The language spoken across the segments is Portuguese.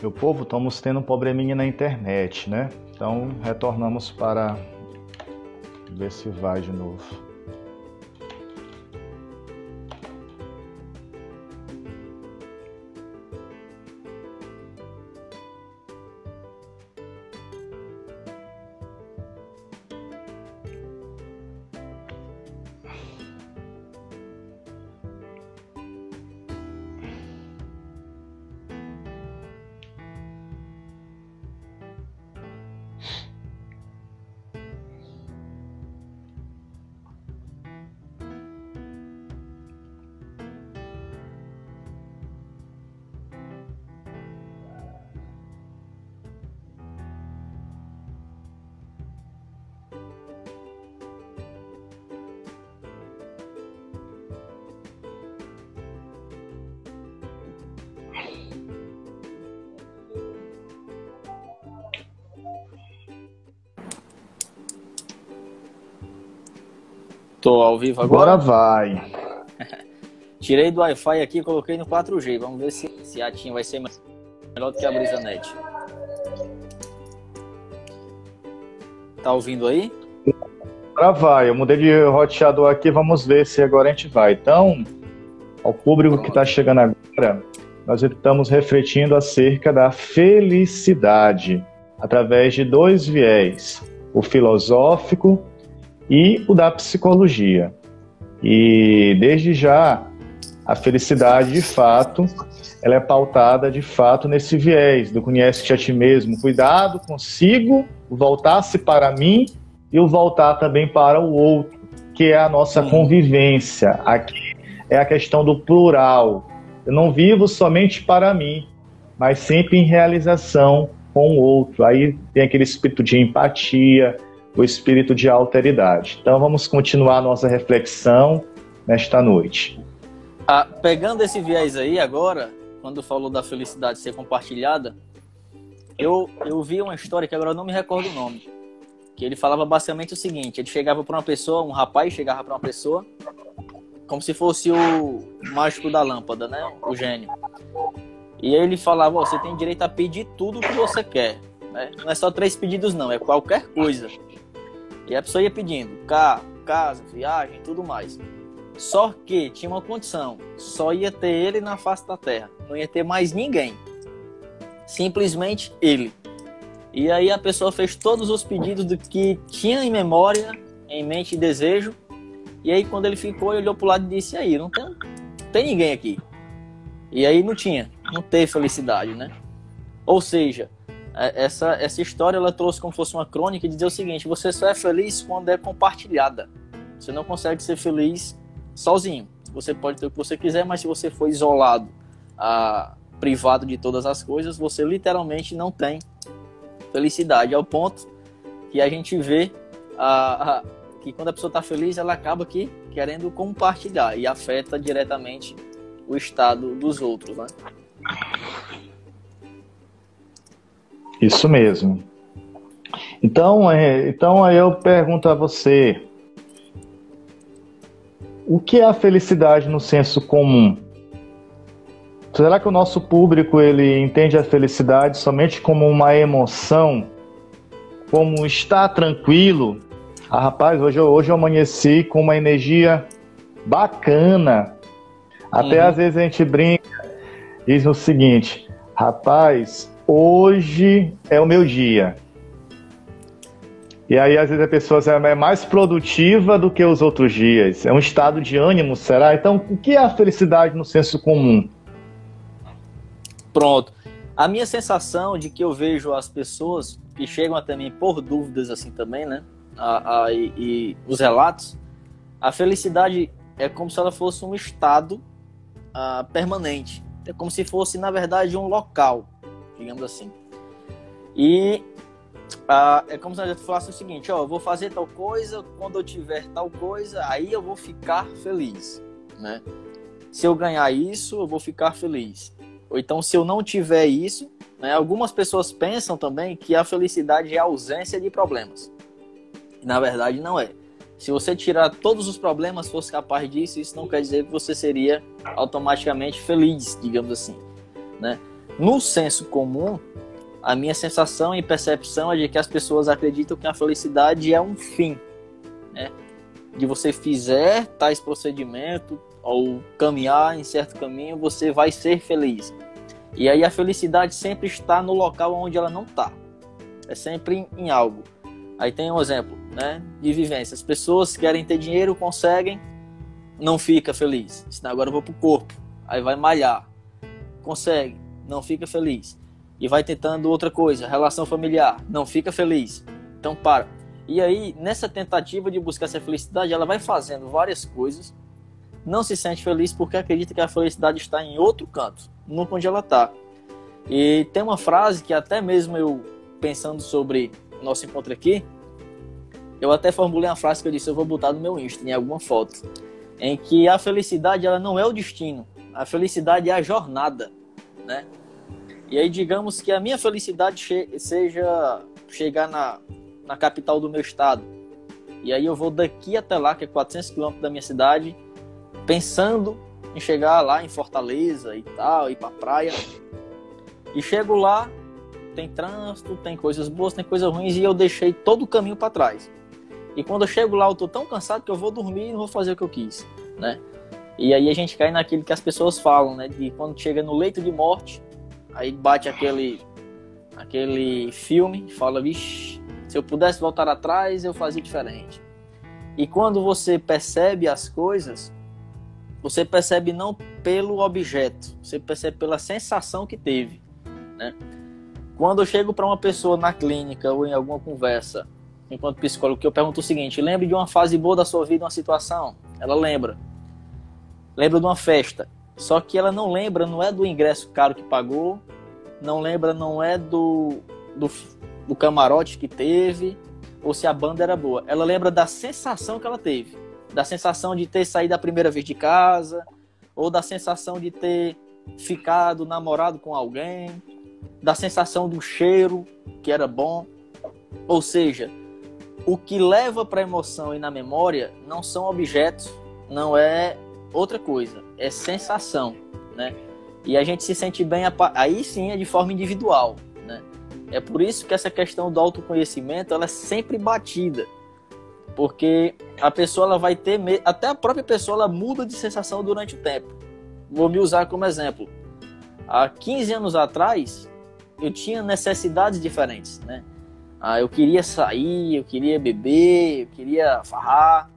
Meu povo, estamos tendo um probleminha na internet, né? Então retornamos para ver se vai de novo. Tô ao vivo agora? Agora vai. Tirei do Wi-Fi aqui e coloquei no 4G. Vamos ver se, se a TIM vai ser melhor do que a BrisaNet. Tá ouvindo aí? Agora vai. Eu mudei de roteador aqui. Vamos ver se agora a gente vai. Então, ao público Pronto. que está chegando agora, nós estamos refletindo acerca da felicidade através de dois viés: o filosófico e o da psicologia. E desde já, a felicidade de fato, ela é pautada de fato nesse viés do conhece-te a ti mesmo, cuidado consigo, voltar-se para mim e o voltar também para o outro, que é a nossa convivência. Aqui é a questão do plural. Eu não vivo somente para mim, mas sempre em realização com o outro. Aí tem aquele espírito de empatia, o espírito de alteridade. Então vamos continuar nossa reflexão nesta noite. Ah, pegando esse viés aí agora, quando falou da felicidade ser compartilhada, eu, eu vi uma história que agora eu não me recordo o nome. Que ele falava basicamente o seguinte: ele chegava para uma pessoa, um rapaz chegava para uma pessoa, como se fosse o mágico da lâmpada, né? O gênio. E ele falava: oh, você tem direito a pedir tudo o que você quer. Né? Não é só três pedidos, não, é qualquer coisa. E a pessoa ia pedindo carro, casa, viagem, tudo mais. Só que tinha uma condição: só ia ter ele na face da terra, não ia ter mais ninguém. Simplesmente ele. E aí a pessoa fez todos os pedidos do que tinha em memória, em mente e desejo. E aí quando ele ficou, ele olhou pro lado e disse: e aí, não tem, tem ninguém aqui. E aí não tinha, não teve felicidade, né? Ou seja, essa, essa história ela trouxe como fosse uma crônica e dizia o seguinte: você só é feliz quando é compartilhada. Você não consegue ser feliz sozinho. Você pode ter o que você quiser, mas se você for isolado, ah, privado de todas as coisas, você literalmente não tem felicidade. Ao ponto que a gente vê ah, ah, que quando a pessoa está feliz, ela acaba aqui querendo compartilhar e afeta diretamente o estado dos outros. Né? Isso mesmo. Então, é, então aí eu pergunto a você, o que é a felicidade no senso comum? Será que o nosso público ele entende a felicidade somente como uma emoção, como estar tranquilo? Ah, rapaz, hoje, hoje eu amanheci com uma energia bacana. Até uhum. às vezes a gente brinca, diz o seguinte, rapaz, hoje é o meu dia. E aí, às vezes, a pessoa é mais produtiva do que os outros dias. É um estado de ânimo, será? Então, o que é a felicidade no senso comum? Pronto. A minha sensação de que eu vejo as pessoas que chegam até mim por dúvidas assim também, né? A, a, e, e, os relatos, a felicidade é como se ela fosse um estado a, ah, permanente. É como se fosse, na verdade, um local digamos assim. E ah, é como se a gente falasse o seguinte, ó, eu vou fazer tal coisa, quando eu tiver tal coisa, aí eu vou ficar feliz, né? Se eu ganhar isso, eu vou ficar feliz. Ou então, se eu não tiver isso, né? Algumas pessoas pensam também que a felicidade é a ausência de problemas. E, na verdade, não é. Se você tirar todos os problemas, fosse capaz disso, isso não quer dizer que você seria automaticamente feliz, digamos assim, né? No senso comum, a minha sensação e percepção é de que as pessoas acreditam que a felicidade é um fim, né? De você fizer tais procedimentos ou caminhar em certo caminho, você vai ser feliz. E aí a felicidade sempre está no local onde ela não está. É sempre em algo. Aí tem um exemplo, né, de vivência. As pessoas querem ter dinheiro, conseguem, não fica feliz. Agora eu vou pro corpo. Aí vai malhar. Consegue, não fica feliz e vai tentando outra coisa, relação familiar, não fica feliz. Então para. E aí, nessa tentativa de buscar essa felicidade, ela vai fazendo várias coisas, não se sente feliz porque acredita que a felicidade está em outro canto, não onde ela está. E tem uma frase que até mesmo eu, pensando sobre nosso encontro aqui, eu até formulei uma frase que eu disse, eu vou botar no meu Insta, em alguma foto, em que a felicidade ela não é o destino, a felicidade é a jornada, né? E aí, digamos que a minha felicidade che seja chegar na, na capital do meu estado. E aí eu vou daqui até lá, que é 400 quilômetros da minha cidade, pensando em chegar lá em Fortaleza e tal, ir pra praia. E chego lá, tem trânsito, tem coisas boas, tem coisas ruins, e eu deixei todo o caminho para trás. E quando eu chego lá, eu tô tão cansado que eu vou dormir e não vou fazer o que eu quis, né? E aí a gente cai naquilo que as pessoas falam, né? De quando chega no leito de morte, Aí bate aquele aquele filme, fala, vixe, se eu pudesse voltar atrás, eu fazia diferente. E quando você percebe as coisas, você percebe não pelo objeto, você percebe pela sensação que teve, né? Quando eu chego para uma pessoa na clínica ou em alguma conversa, enquanto psicólogo, que eu pergunto o seguinte: lembre de uma fase boa da sua vida, uma situação? Ela lembra. Lembra de uma festa. Só que ela não lembra, não é do ingresso caro que pagou, não lembra, não é do, do, do camarote que teve, ou se a banda era boa. Ela lembra da sensação que ela teve. Da sensação de ter saído a primeira vez de casa, ou da sensação de ter ficado namorado com alguém, da sensação do cheiro que era bom. Ou seja, o que leva para a emoção e na memória não são objetos, não é outra coisa, é sensação, né? E a gente se sente bem, aí sim é de forma individual, né? É por isso que essa questão do autoconhecimento, ela é sempre batida. Porque a pessoa ela vai ter, até a própria pessoa ela muda de sensação durante o tempo. Vou me usar como exemplo. Há 15 anos atrás, eu tinha necessidades diferentes, né? Ah, eu queria sair, eu queria beber, eu queria farrar,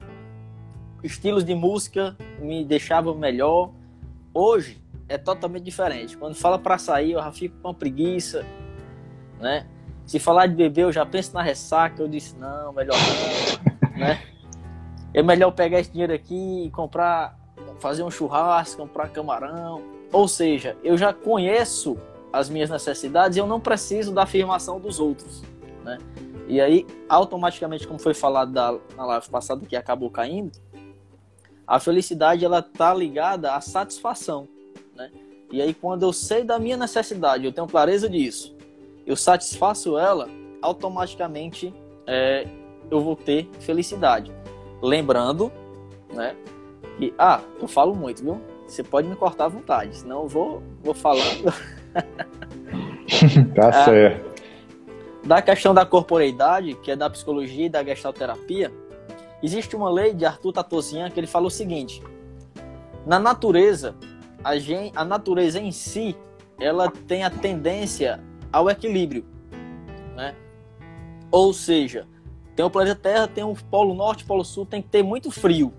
estilos de música me deixavam melhor. Hoje é totalmente diferente. Quando fala para sair, eu já fico com preguiça, né? Se falar de beber, eu já penso na ressaca. Eu disse não, melhor não, né? É melhor pegar esse dinheiro aqui e comprar, fazer um churrasco, comprar camarão. Ou seja, eu já conheço as minhas necessidades e eu não preciso da afirmação dos outros, né? E aí, automaticamente, como foi falado da, na live passada que acabou caindo, a felicidade ela tá ligada à satisfação, né? E aí quando eu sei da minha necessidade, eu tenho clareza disso, eu satisfaço ela, automaticamente é, eu vou ter felicidade. Lembrando, né? Que ah, eu falo muito, viu? Você pode me cortar à vontade, senão eu vou vou falando. tá ah, certo. Da questão da corporeidade, que é da psicologia e da gestalterapia, Existe uma lei de Arthur Tatosian que ele fala o seguinte: na natureza, a, gente, a natureza em si, ela tem a tendência ao equilíbrio, né? Ou seja, tem o planeta Terra, tem o Polo Norte, Polo Sul, tem que ter muito frio,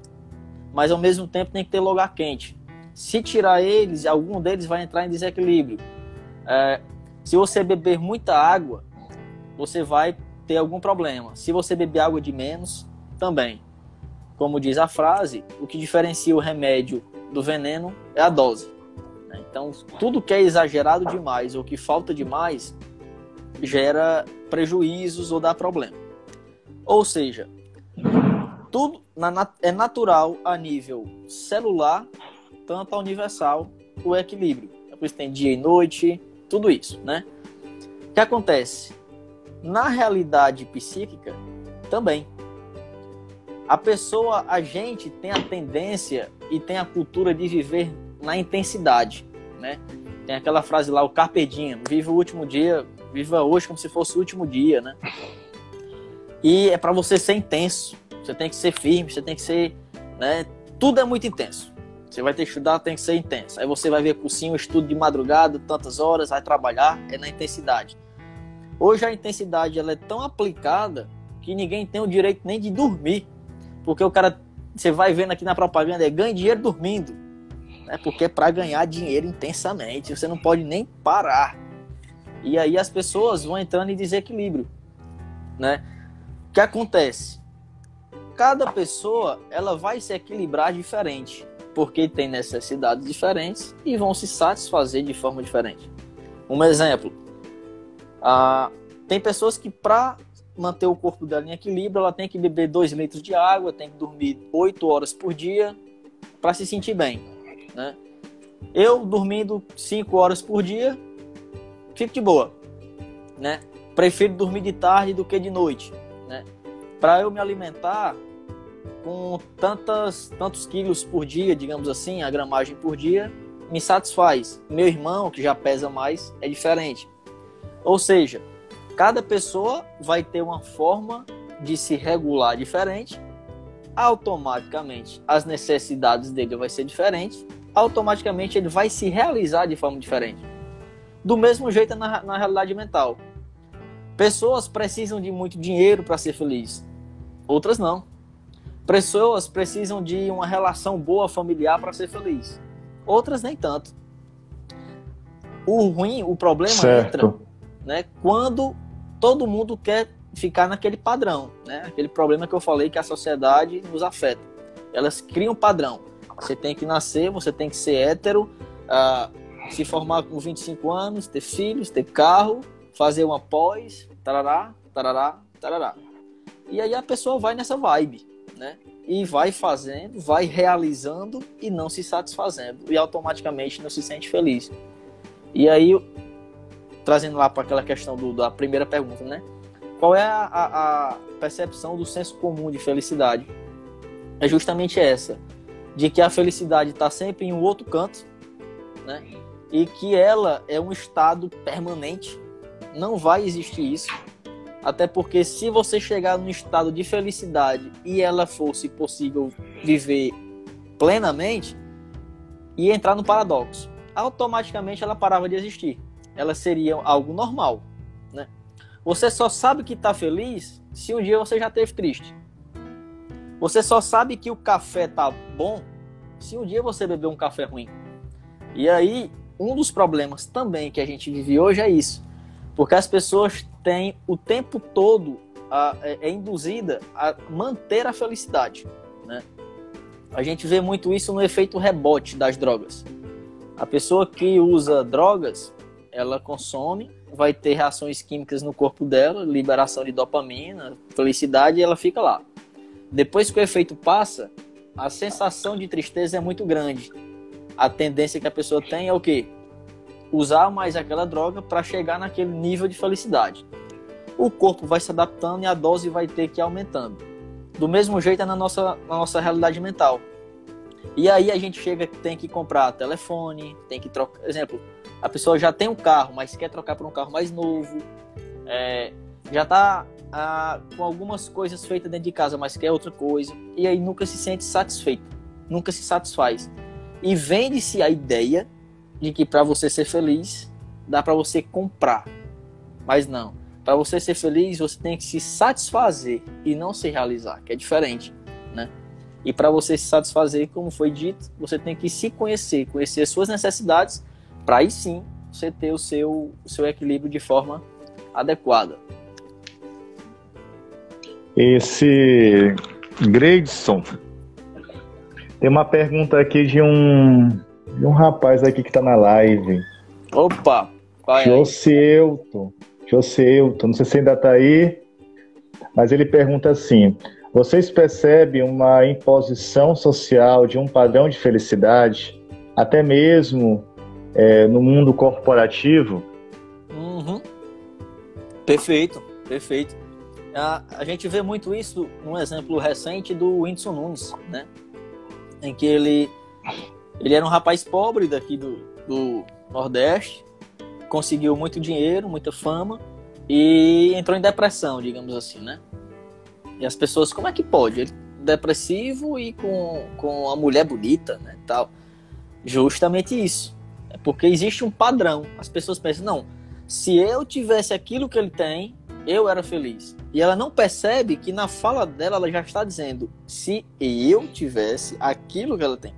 mas ao mesmo tempo tem que ter lugar quente. Se tirar eles, algum deles vai entrar em desequilíbrio. É, se você beber muita água, você vai ter algum problema. Se você beber água de menos, também. Como diz a frase, o que diferencia o remédio do veneno é a dose. Né? Então, tudo que é exagerado demais ou que falta demais gera prejuízos ou dá problema. Ou seja, tudo é natural a nível celular, tanto ao universal, o equilíbrio. É por isso tem dia e noite, tudo isso, né? O que acontece? Na realidade psíquica, também. A pessoa, a gente tem a tendência e tem a cultura de viver na intensidade, né? Tem aquela frase lá, o carpe diem, viva o último dia, viva hoje como se fosse o último dia, né? E é para você ser intenso. Você tem que ser firme, você tem que ser, né? Tudo é muito intenso. Você vai ter que estudar, tem que ser intenso. Aí você vai ver cursinho, estudo de madrugada, tantas horas, vai trabalhar, é na intensidade. Hoje a intensidade ela é tão aplicada que ninguém tem o direito nem de dormir. Porque o cara, você vai vendo aqui na propaganda, é ganha dinheiro dormindo. Né? Porque é para ganhar dinheiro intensamente. Você não pode nem parar. E aí as pessoas vão entrando em desequilíbrio. Né? O que acontece? Cada pessoa ela vai se equilibrar diferente. Porque tem necessidades diferentes e vão se satisfazer de forma diferente. Um exemplo. Ah, tem pessoas que para manter o corpo dela em equilíbrio, ela tem que beber 2 litros de água, tem que dormir 8 horas por dia para se sentir bem. Né? Eu, dormindo 5 horas por dia, fico de boa. Né? Prefiro dormir de tarde do que de noite. Né? Para eu me alimentar com tantas, tantos quilos por dia, digamos assim, a gramagem por dia, me satisfaz. Meu irmão, que já pesa mais, é diferente. Ou seja, Cada pessoa vai ter uma forma de se regular diferente, automaticamente as necessidades dele vai ser diferentes, automaticamente ele vai se realizar de forma diferente. Do mesmo jeito na, na realidade mental. Pessoas precisam de muito dinheiro para ser feliz, outras não. Pessoas precisam de uma relação boa familiar para ser feliz, outras nem tanto. O ruim, o problema certo. entra né, quando todo mundo quer ficar naquele padrão, né? Aquele problema que eu falei que a sociedade nos afeta. Elas criam padrão. Você tem que nascer, você tem que ser hétero, uh, se formar com 25 anos, ter filhos, ter carro, fazer uma pós, tarará, tarará, tarará. E aí a pessoa vai nessa vibe, né? E vai fazendo, vai realizando e não se satisfazendo. E automaticamente não se sente feliz. E aí trazendo lá para aquela questão do, da primeira pergunta, né? Qual é a, a, percepção do senso comum de felicidade? É justamente essa, de que a felicidade está sempre em um outro canto, né? E que ela é um estado permanente. Não vai existir isso. Até porque se você chegar num estado de felicidade e ela fosse possível viver plenamente, ia entrar no paradoxo. Automaticamente ela parava de existir elas seriam algo normal, né? Você só sabe que está feliz se um dia você já esteve triste. Você só sabe que o café tá bom se um dia você bebeu um café ruim. E aí, um dos problemas também que a gente vive hoje é isso. Porque as pessoas têm o tempo todo a, é, é induzida a manter a felicidade. Né? A gente vê muito isso no efeito rebote das drogas. A pessoa que usa drogas, ela consome, vai ter reações químicas no corpo dela, liberação de dopamina, felicidade, e ela fica lá. Depois que o efeito passa, a sensação de tristeza é muito grande. A tendência que a pessoa tem é o quê? Usar mais aquela droga para chegar naquele nível de felicidade. O corpo vai se adaptando e a dose vai ter que ir aumentando. Do mesmo jeito é na nossa, na nossa realidade mental. E aí a gente chega que tem que comprar telefone, tem que trocar. Exemplo, a pessoa já tem um carro, mas quer trocar por um carro mais novo. É, já está ah, com algumas coisas feitas dentro de casa, mas quer outra coisa. E aí nunca se sente satisfeito, nunca se satisfaz. E vende-se a ideia de que para você ser feliz, dá para você comprar. Mas não. Para você ser feliz, você tem que se satisfazer e não se realizar, que é diferente, né? E para você se satisfazer, como foi dito, você tem que se conhecer, conhecer as suas necessidades para aí sim você ter o seu, o seu equilíbrio de forma adequada. Esse Gradson tem uma pergunta aqui de um, de um rapaz aqui que está na live. Opa! Vai Joseuto. Joseuto, não sei se ainda está aí, mas ele pergunta assim: vocês percebem uma imposição social de um padrão de felicidade, até mesmo é, no mundo corporativo. Uhum. Perfeito, perfeito. A, a gente vê muito isso num exemplo recente do Whindersson Nunes, né? Em que ele, ele era um rapaz pobre daqui do, do, Nordeste, conseguiu muito dinheiro, muita fama e entrou em depressão, digamos assim, né? E as pessoas, como é que pode? Ele depressivo e com, com a mulher bonita, né, tal. Justamente isso. Porque existe um padrão. As pessoas pensam, não, se eu tivesse aquilo que ele tem, eu era feliz. E ela não percebe que na fala dela ela já está dizendo: se eu tivesse aquilo que ela tem.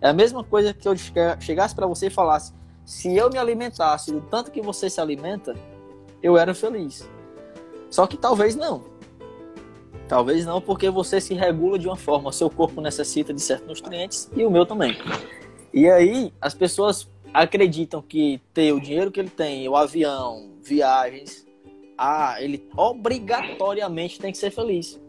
É a mesma coisa que eu chegasse para você e falasse: se eu me alimentasse do tanto que você se alimenta, eu era feliz. Só que talvez não. Talvez não, porque você se regula de uma forma. Seu corpo necessita de certos nutrientes e o meu também. E aí, as pessoas acreditam que ter o dinheiro que ele tem, o avião, viagens, ah, ele obrigatoriamente tem que ser feliz.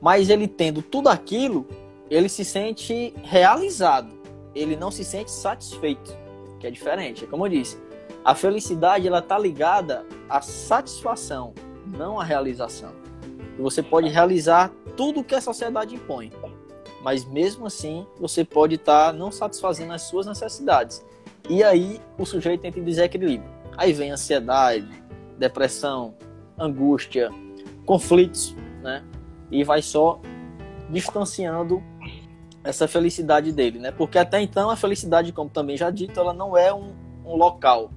Mas ele tendo tudo aquilo, ele se sente realizado. Ele não se sente satisfeito, que é diferente. Como eu disse, a felicidade ela tá ligada à satisfação, não à realização. Você pode realizar tudo o que a sociedade impõe, mas mesmo assim você pode estar tá não satisfazendo as suas necessidades. E aí o sujeito entra em desequilíbrio. Aí vem ansiedade, depressão, angústia, conflitos, né? E vai só distanciando essa felicidade dele, né? Porque até então a felicidade, como também já dito, ela não é um, um local,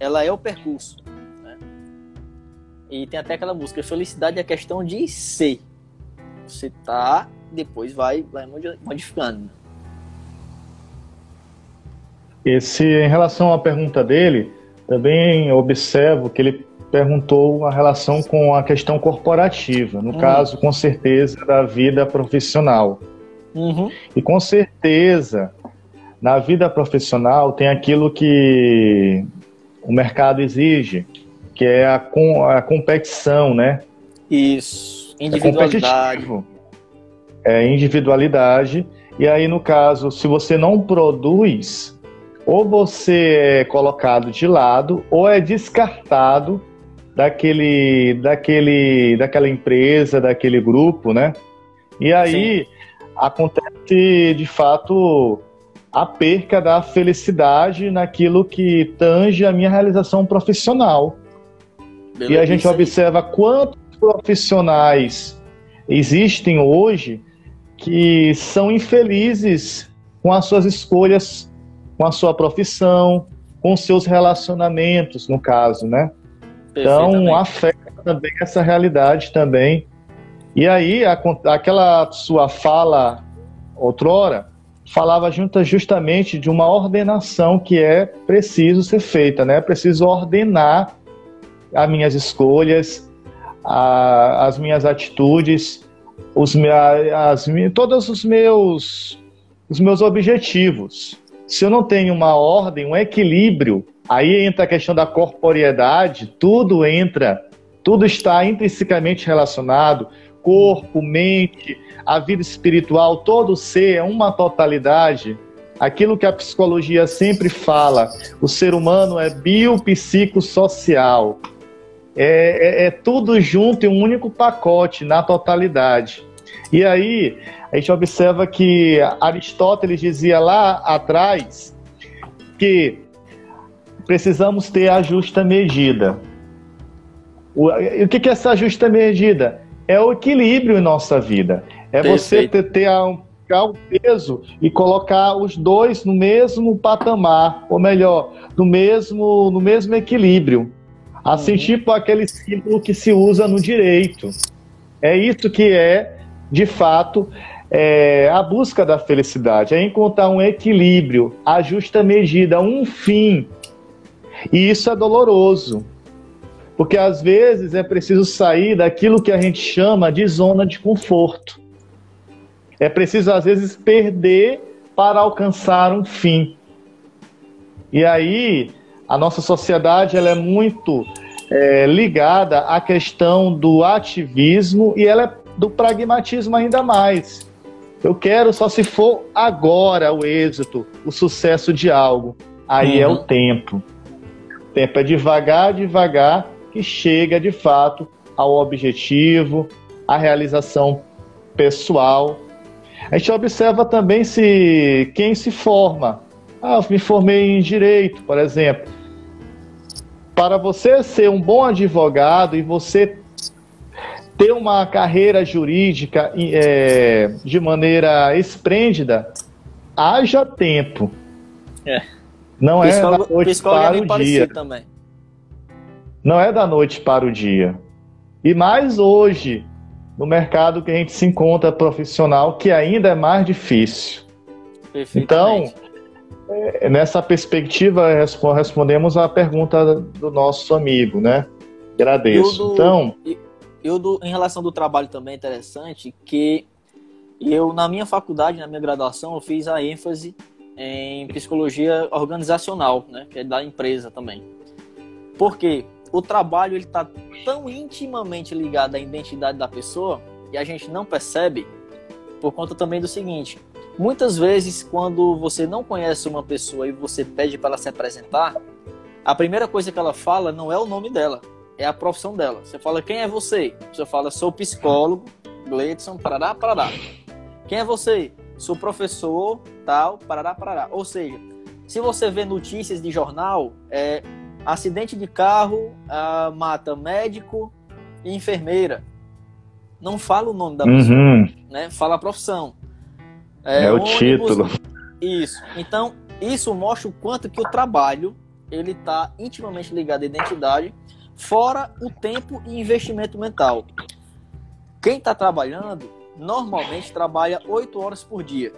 ela é o percurso. Né? E tem até aquela música, felicidade é questão de ser. Você tá, depois vai, vai modificando. Esse, em relação à pergunta dele, também observo que ele perguntou a relação com a questão corporativa, no hum. caso, com certeza, da vida profissional. Uhum. E com certeza, na vida profissional, tem aquilo que o mercado exige, que é a, com, a competição, né? Isso, é individualidade. É, é individualidade. E aí, no caso, se você não produz, ou você é colocado de lado ou é descartado daquele, daquele, daquela empresa, daquele grupo, né? E aí Sim. acontece de fato a perca da felicidade naquilo que tange a minha realização profissional. Beleza. E a gente observa quantos profissionais existem hoje que são infelizes com as suas escolhas com a sua profissão, com seus relacionamentos, no caso, né? Então, afeta também essa realidade também. E aí, a, aquela sua fala outrora falava junta justamente de uma ordenação que é preciso ser feita, né? É preciso ordenar as minhas escolhas, a, as minhas atitudes, os, as, todos os meus, os meus objetivos. Se eu não tenho uma ordem, um equilíbrio, aí entra a questão da corporeidade, tudo entra, tudo está intrinsecamente relacionado, corpo, mente, a vida espiritual, todo ser é uma totalidade. Aquilo que a psicologia sempre fala, o ser humano é biopsicossocial. É, é, é tudo junto em um único pacote, na totalidade. E aí, a gente observa que Aristóteles dizia lá atrás que precisamos ter a justa medida. O, o que, que é essa justa medida? É o equilíbrio em nossa vida. É Perfeito. você ter, ter um, o peso e colocar os dois no mesmo patamar, ou melhor, no mesmo, no mesmo equilíbrio. Assim, uhum. tipo aquele símbolo que se usa no direito. É isso que é, de fato, é, a busca da felicidade, é encontrar um equilíbrio, a justa medida, um fim. E isso é doloroso, porque às vezes é preciso sair daquilo que a gente chama de zona de conforto. É preciso, às vezes, perder para alcançar um fim. E aí, a nossa sociedade ela é muito é, ligada à questão do ativismo e ela é do pragmatismo ainda mais. Eu quero só se for agora o êxito, o sucesso de algo. Aí uhum. é o uhum. tempo. O tempo é devagar, devagar que chega de fato ao objetivo, à realização pessoal. A gente observa também se quem se forma Ah, eu me formei em direito, por exemplo. Para você ser um bom advogado e você ter uma carreira jurídica é, de maneira esplêndida, haja tempo. É. Não é da noite para o dia. Também. Não é da noite para o dia. E mais hoje, no mercado que a gente se encontra profissional, que ainda é mais difícil. Então, é, nessa perspectiva, respondemos a pergunta do nosso amigo, né? Agradeço. Do, então, eu do, em relação do trabalho também é interessante que eu na minha faculdade, na minha graduação, eu fiz a ênfase em psicologia organizacional, né, que é da empresa também. Porque o trabalho ele está tão intimamente ligado à identidade da pessoa e a gente não percebe por conta também do seguinte: muitas vezes quando você não conhece uma pessoa e você pede para ela se apresentar, a primeira coisa que ela fala não é o nome dela, é a profissão dela. Você fala, quem é você? Você fala, sou psicólogo, Gleidson, parará, parará. Quem é você? Sou professor, tal, parará, parará. Ou seja, se você vê notícias de jornal, é acidente de carro, ah, mata médico e enfermeira. Não fala o nome da pessoa, uhum. né? Fala a profissão. É, é o ônibus, título. Isso. Então, isso mostra o quanto que o trabalho ele está intimamente ligado à identidade fora o tempo e investimento mental. Quem está trabalhando, normalmente trabalha 8 horas por dia,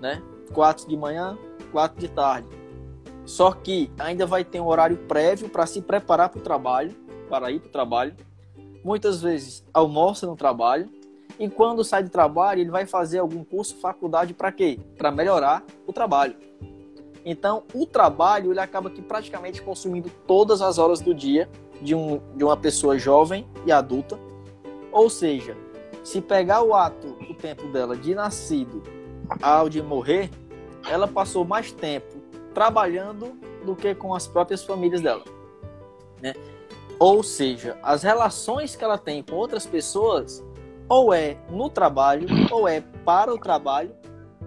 né? 4 de manhã, 4 de tarde. Só que ainda vai ter um horário prévio para se preparar para o trabalho, para ir para o trabalho. Muitas vezes almoça no trabalho. E quando sai do trabalho, ele vai fazer algum curso, faculdade, para quê? Para melhorar o trabalho. Então, o trabalho ele acaba que praticamente consumindo todas as horas do dia de, um, de uma pessoa jovem e adulta. Ou seja, se pegar o ato, o tempo dela de nascido ao de morrer, ela passou mais tempo trabalhando do que com as próprias famílias dela. Né? Ou seja, as relações que ela tem com outras pessoas ou é no trabalho, ou é para o trabalho,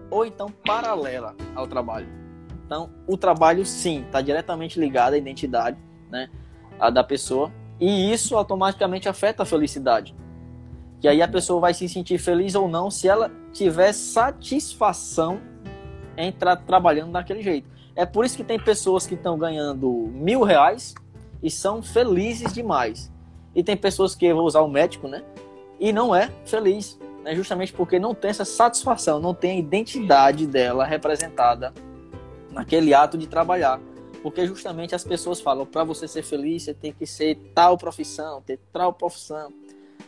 ou então paralela ao trabalho. Então, o trabalho sim está diretamente ligado à identidade, né? A da pessoa, e isso automaticamente afeta a felicidade. Que aí a pessoa vai se sentir feliz ou não se ela tiver satisfação em estar trabalhando daquele jeito. É por isso que tem pessoas que estão ganhando mil reais e são felizes demais. E tem pessoas que, vou usar o médico, né? E não é feliz, né? justamente porque não tem essa satisfação, não tem a identidade dela representada naquele ato de trabalhar. Porque justamente as pessoas falam, para você ser feliz, você tem que ser tal profissão, ter tal profissão.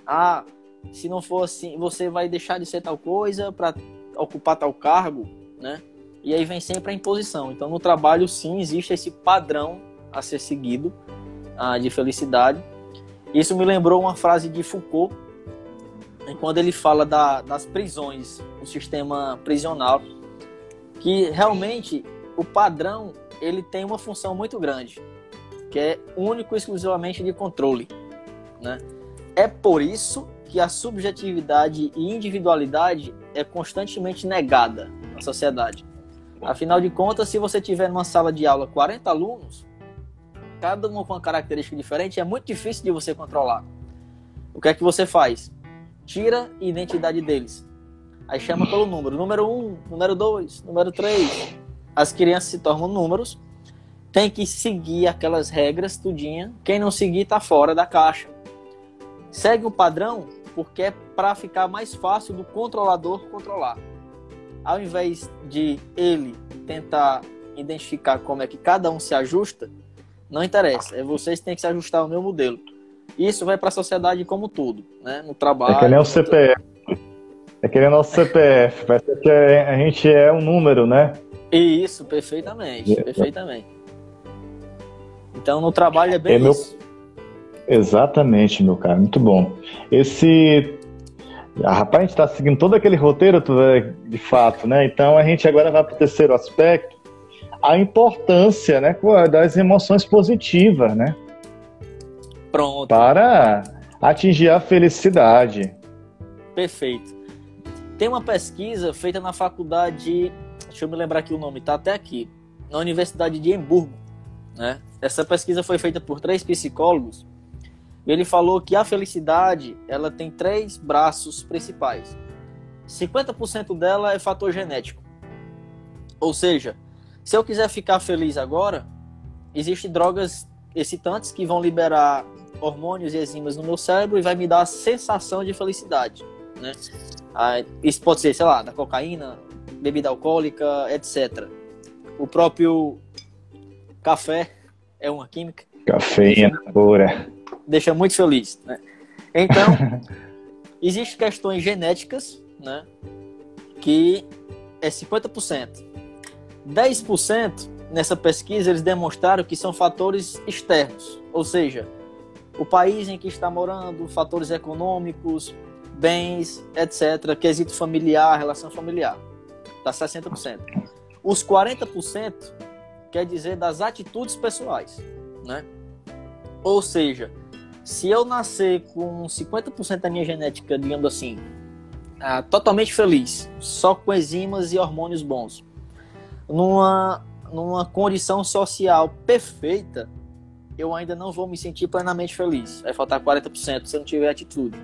Ah, se não for assim, você vai deixar de ser tal coisa para ocupar tal cargo, né? E aí vem sempre a imposição. Então, no trabalho, sim, existe esse padrão a ser seguido ah, de felicidade. Isso me lembrou uma frase de Foucault, quando ele fala da, das prisões, o sistema prisional, que realmente o padrão ele tem uma função muito grande, que é único e exclusivamente de controle. Né? É por isso que a subjetividade e individualidade é constantemente negada na sociedade. Afinal de contas, se você tiver numa sala de aula 40 alunos, cada um com uma característica diferente, é muito difícil de você controlar. O que é que você faz? Tira a identidade deles. Aí chama pelo número. Número 1, um, número 2, número 3, as crianças se tornam números, tem que seguir aquelas regras tudinha. Quem não seguir tá fora da caixa. Segue o padrão porque é para ficar mais fácil do controlador controlar. Ao invés de ele tentar identificar como é que cada um se ajusta, não interessa. É vocês que têm que se ajustar ao meu modelo. Isso vai para a sociedade como tudo, né? No trabalho. É que nem o CPF. É que nem o nosso CPF. Parece que a gente é um número, né? Isso, perfeitamente, é. perfeitamente. Então no trabalho é bem é meu... isso. Exatamente, meu cara, muito bom. Esse. Ah, rapaz, a gente está seguindo todo aquele roteiro, de fato, né? Então a gente agora vai para o terceiro aspecto, a importância, né, das emoções positivas, né? Pronto. Para atingir a felicidade. Perfeito. Tem uma pesquisa feita na faculdade Deixa eu me lembrar aqui o nome, tá até aqui. na Universidade de Hamburgo. Né? Essa pesquisa foi feita por três psicólogos. Ele falou que a felicidade ela tem três braços principais. 50% dela é fator genético. Ou seja, se eu quiser ficar feliz agora, existem drogas excitantes que vão liberar hormônios e enzimas no meu cérebro e vai me dar a sensação de felicidade, né? Ah, isso pode ser, sei lá, da cocaína, bebida alcoólica, etc. O próprio café é uma química. Cafeína pura. Deixa muito feliz, né? Então, existem questões genéticas, né? Que é 50%. 10% nessa pesquisa eles demonstraram que são fatores externos, ou seja, o país em que está morando, fatores econômicos, bens, etc., quesito familiar, relação familiar. Dá 60%. Os 40% quer dizer das atitudes pessoais, né? Ou seja, se eu nascer com 50% da minha genética, digamos assim, ah, totalmente feliz, só com enzimas e hormônios bons, numa, numa condição social perfeita, eu ainda não vou me sentir plenamente feliz. Vai faltar 40% se eu não tiver atitude,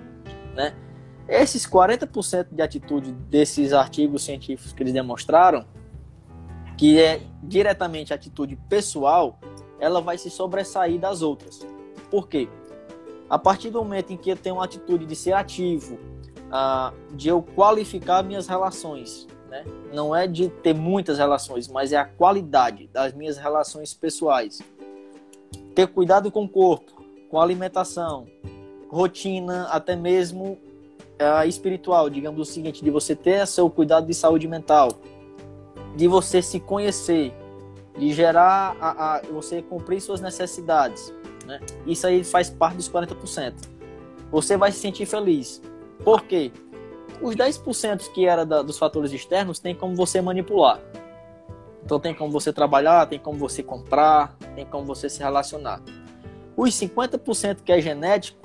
né? Esses 40% de atitude desses artigos científicos que eles demonstraram, que é diretamente atitude pessoal, ela vai se sobressair das outras. Por quê? A partir do momento em que eu tenho uma atitude de ser ativo, uh, de eu qualificar minhas relações, né? não é de ter muitas relações, mas é a qualidade das minhas relações pessoais. Ter cuidado com o corpo, com a alimentação, rotina, até mesmo uh, espiritual, digamos o seguinte, de você ter seu cuidado de saúde mental, de você se conhecer, de gerar, a, a você cumprir suas necessidades. Né? Isso aí faz parte dos 40%. Você vai se sentir feliz. Por quê? Os 10% que era da, dos fatores externos tem como você manipular. Então tem como você trabalhar, tem como você comprar, tem como você se relacionar. Os 50% que é genético,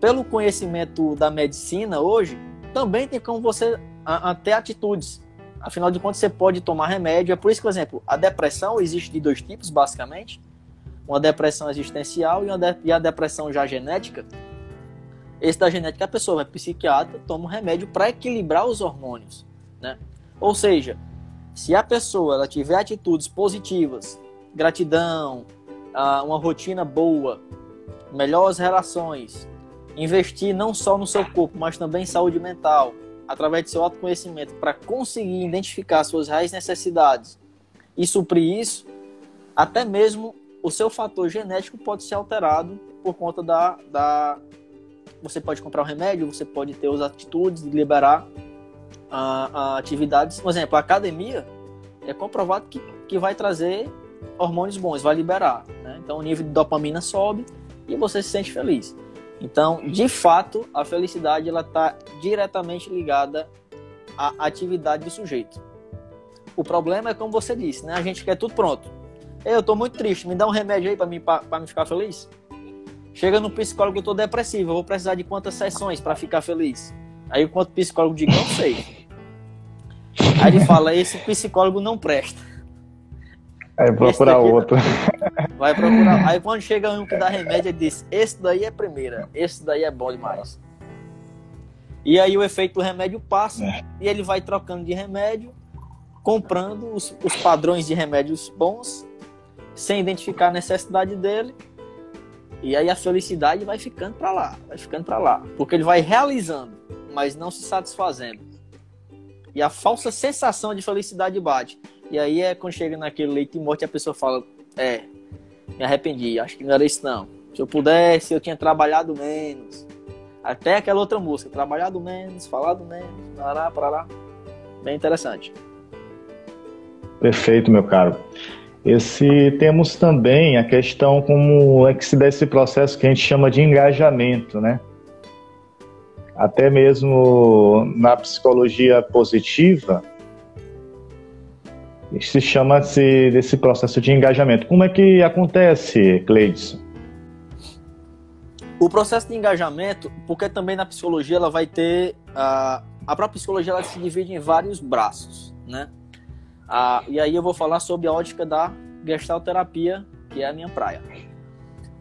pelo conhecimento da medicina hoje, também tem como você a, a ter atitudes. Afinal de contas, você pode tomar remédio. É por isso que, por exemplo, a depressão existe de dois tipos, basicamente. Uma depressão existencial e, de, e a depressão já genética. Esse da genética, a pessoa vai psiquiatra, toma um remédio para equilibrar os hormônios. Né? Ou seja, se a pessoa ela tiver atitudes positivas, gratidão, uma rotina boa, melhores relações, investir não só no seu corpo, mas também em saúde mental, através do seu autoconhecimento, para conseguir identificar suas reais necessidades e suprir isso, até mesmo o seu fator genético pode ser alterado por conta da, da você pode comprar um remédio, você pode ter as atitudes de liberar a, a atividades. Por exemplo, a academia é comprovado que, que vai trazer hormônios bons, vai liberar. Né? Então o nível de dopamina sobe e você se sente feliz. Então, de fato, a felicidade ela está diretamente ligada à atividade do sujeito. O problema é como você disse, né? A gente quer tudo pronto. Eu estou muito triste, me dá um remédio aí para mim para me ficar feliz. Chega no psicólogo, eu tô depressivo, eu vou precisar de quantas sessões para ficar feliz? Aí enquanto psicólogo diz, não sei. Aí ele fala, esse psicólogo não presta. Aí procurar outro. Vai procurar. Aí quando chega um que dá remédio, ele diz, esse daí é primeira, esse daí é bom demais. E aí o efeito do remédio passa é. e ele vai trocando de remédio, comprando os, os padrões de remédios bons, sem identificar a necessidade dele e aí a felicidade vai ficando para lá, vai ficando para lá, porque ele vai realizando, mas não se satisfazendo. E a falsa sensação de felicidade bate. E aí é quando chega naquele leito de morte a pessoa fala: "É, me arrependi, acho que não era isso não. Se eu pudesse, eu tinha trabalhado menos." Até aquela outra música, trabalhado menos, falado menos, parará, parará. Bem interessante. Perfeito, meu caro. Esse temos também a questão como é que se dá esse processo que a gente chama de engajamento, né? Até mesmo na psicologia positiva, se chama -se desse processo de engajamento. Como é que acontece, Cleidson? O processo de engajamento, porque também na psicologia ela vai ter a, a própria psicologia ela se divide em vários braços, né? E aí eu vou falar sobre a ótica da gestalterapia, que é a minha praia.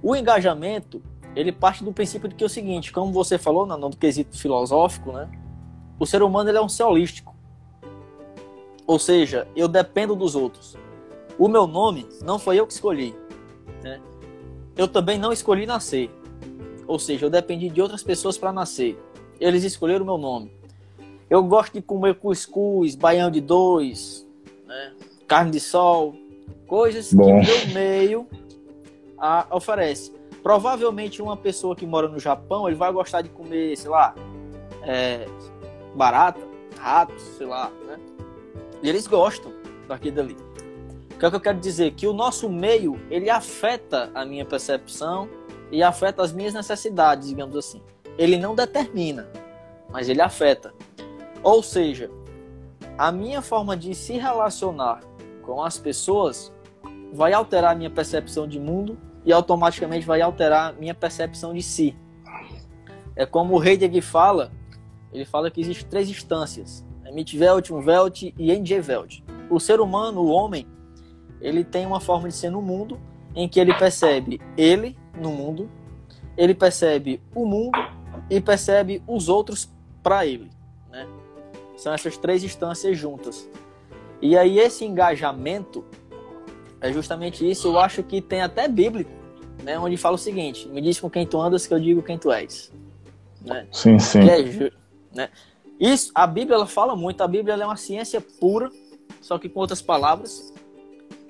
O engajamento, ele parte do princípio de que é o seguinte, como você falou no quesito filosófico, né? O ser humano ele é um ser holístico. Ou seja, eu dependo dos outros. O meu nome não foi eu que escolhi. Né? Eu também não escolhi nascer. Ou seja, eu dependi de outras pessoas para nascer. Eles escolheram o meu nome. Eu gosto de comer cuscuz, baião de dois, né? carne de sol, coisas Bom. que o meu meio a, oferece. Provavelmente uma pessoa que mora no Japão, ele vai gostar de comer, sei lá, é, barata, ratos, sei lá, né? E eles gostam daquilo dali. O que, é que eu quero dizer? Que o nosso meio, ele afeta a minha percepção e afeta as minhas necessidades, digamos assim. Ele não determina, mas ele afeta. Ou seja, a minha forma de se relacionar com as pessoas vai alterar a minha percepção de mundo e automaticamente vai alterar a minha percepção de si. É como o Heidegger fala, ele fala que existem três instâncias, Mitwelt, Umwelt e Engewelt. O ser humano, o homem, ele tem uma forma de ser no mundo em que ele percebe ele no mundo, ele percebe o mundo e percebe os outros para ele. Né? São essas três instâncias juntas. E aí esse engajamento é justamente isso. Eu acho que tem até bíblico, né, onde fala o seguinte: me diz com quem tu andas que eu digo quem tu és. Né? Sim, sim. É, né? Isso, a Bíblia ela fala muito. A Bíblia é uma ciência pura, só que com outras palavras.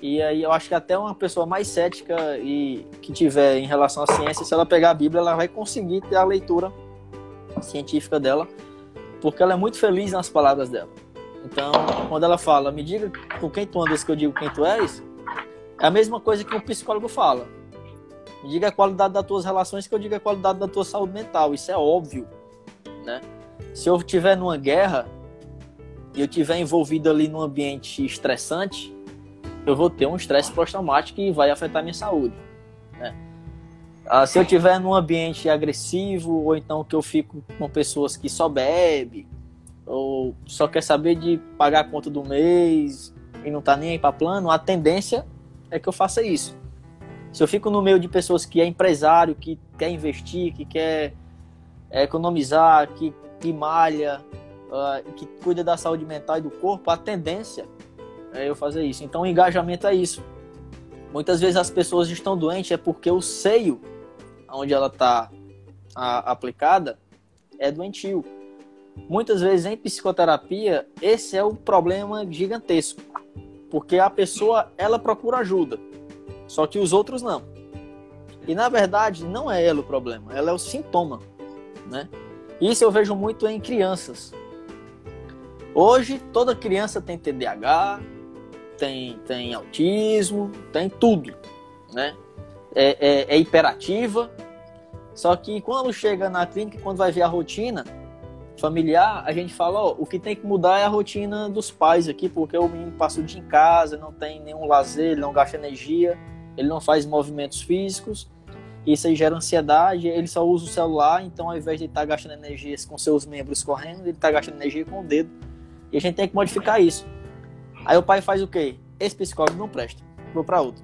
E aí eu acho que até uma pessoa mais cética e que tiver em relação à ciência, se ela pegar a Bíblia, ela vai conseguir ter a leitura científica dela, porque ela é muito feliz nas palavras dela. Então, quando ela fala, me diga com quem tu andas que eu digo quem tu és, é a mesma coisa que um psicólogo fala. Me diga a qualidade das tuas relações que eu diga a qualidade da tua saúde mental. Isso é óbvio, né? Se eu estiver numa guerra e eu estiver envolvido ali num ambiente estressante, eu vou ter um estresse pós-traumático e vai afetar minha saúde. Né? Ah, se eu estiver num ambiente agressivo, ou então que eu fico com pessoas que só bebe, ou só quer saber de pagar a conta do mês e não tá nem aí para plano, a tendência é que eu faça isso. Se eu fico no meio de pessoas que é empresário, que quer investir, que quer é, economizar, que, que malha, uh, que cuida da saúde mental e do corpo, a tendência é eu fazer isso. Então, o engajamento é isso. Muitas vezes as pessoas estão doentes é porque o seio onde ela está aplicada é doentio. Muitas vezes em psicoterapia esse é o problema gigantesco, porque a pessoa ela procura ajuda, só que os outros não. E na verdade não é ela o problema, ela é o sintoma, né? Isso eu vejo muito em crianças. Hoje toda criança tem TDAH, tem, tem autismo, tem tudo, né? É, é, é hiperativa. Só que quando chega na clínica, quando vai ver a rotina familiar, a gente fala, ó, o que tem que mudar é a rotina dos pais aqui, porque o menino passa o dia em casa, não tem nenhum lazer, ele não gasta energia, ele não faz movimentos físicos, isso aí gera ansiedade, ele só usa o celular, então ao invés de estar tá gastando energia com seus membros correndo, ele está gastando energia com o dedo. E a gente tem que modificar isso. Aí o pai faz o quê? Esse psicólogo não presta, vou para outro.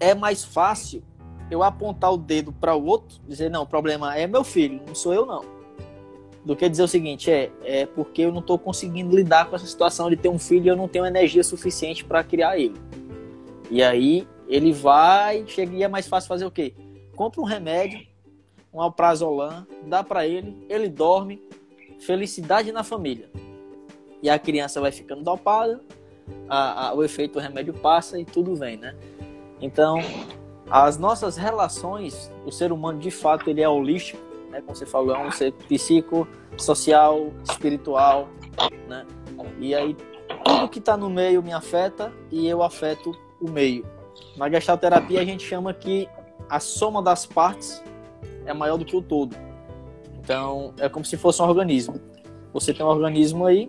É mais fácil eu apontar o dedo para o outro, dizer, não, o problema é meu filho, não sou eu não. Do que dizer o seguinte, é, é porque eu não estou conseguindo lidar com essa situação de ter um filho e eu não tenho energia suficiente para criar ele. E aí ele vai, chega e é mais fácil fazer o quê? Compra um remédio, um alprazolam, dá para ele, ele dorme, felicidade na família. E a criança vai ficando dopada, a, a, o efeito do remédio passa e tudo vem, né? Então, as nossas relações, o ser humano de fato ele é holístico, né? Como você falou, é um ser psico, social, espiritual, né? E aí tudo que está no meio me afeta e eu afeto o meio. Na gestalterapia a gente chama que a soma das partes é maior do que o todo. Então, é como se fosse um organismo. Você tem um organismo aí,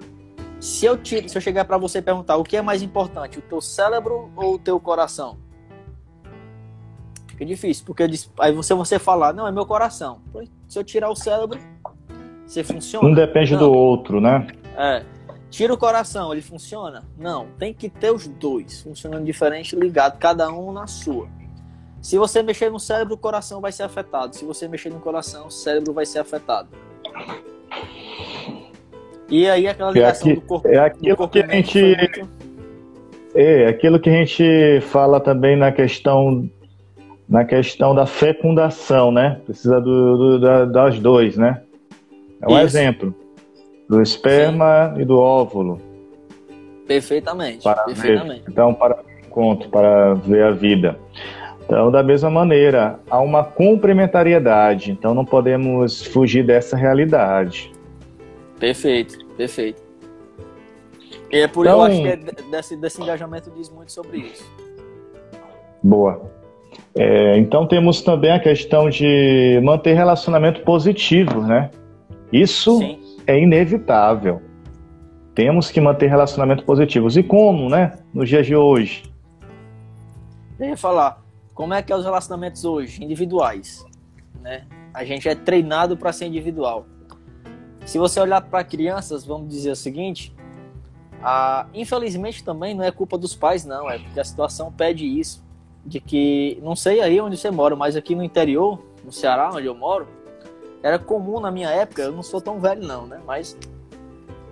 se eu, tiro, se eu chegar para você e perguntar o que é mais importante, o teu cérebro ou o teu coração? Fica difícil, porque aí você você falar, não, é meu coração. Se eu tirar o cérebro, você funciona? Um depende não. do outro, né? É. Tira o coração, ele funciona? Não, tem que ter os dois funcionando diferente, ligado, cada um na sua. Se você mexer no cérebro, o coração vai ser afetado. Se você mexer no coração, o cérebro vai ser afetado. E aí aquela é ligação é aqui, do corpo. É aquilo corpo que a gente. Muito... É, aquilo que a gente fala também na questão na questão da fecundação, né? Precisa do, do da, das dois, né? É um Isso. exemplo do esperma Sim. e do óvulo. Perfeitamente. Para perfeitamente. Ver, então, para conto, para ver a vida. Então, da mesma maneira, há uma complementariedade. Então, não podemos fugir dessa realidade. Perfeito, perfeito. E é por então, eu acho que é desse, desse engajamento diz muito sobre isso. Boa. É, então temos também a questão de manter relacionamento positivo, né? Isso Sim. é inevitável. Temos que manter relacionamentos positivos. E como, né? Nos dias de hoje. Eu ia falar, como é que é os relacionamentos hoje, individuais, né? A gente é treinado para ser individual. Se você olhar para crianças, vamos dizer o seguinte, a, infelizmente também não é culpa dos pais, não, é porque a situação pede isso de que, não sei aí onde você mora, mas aqui no interior, no Ceará, onde eu moro, era comum na minha época, eu não sou tão velho não, né? Mas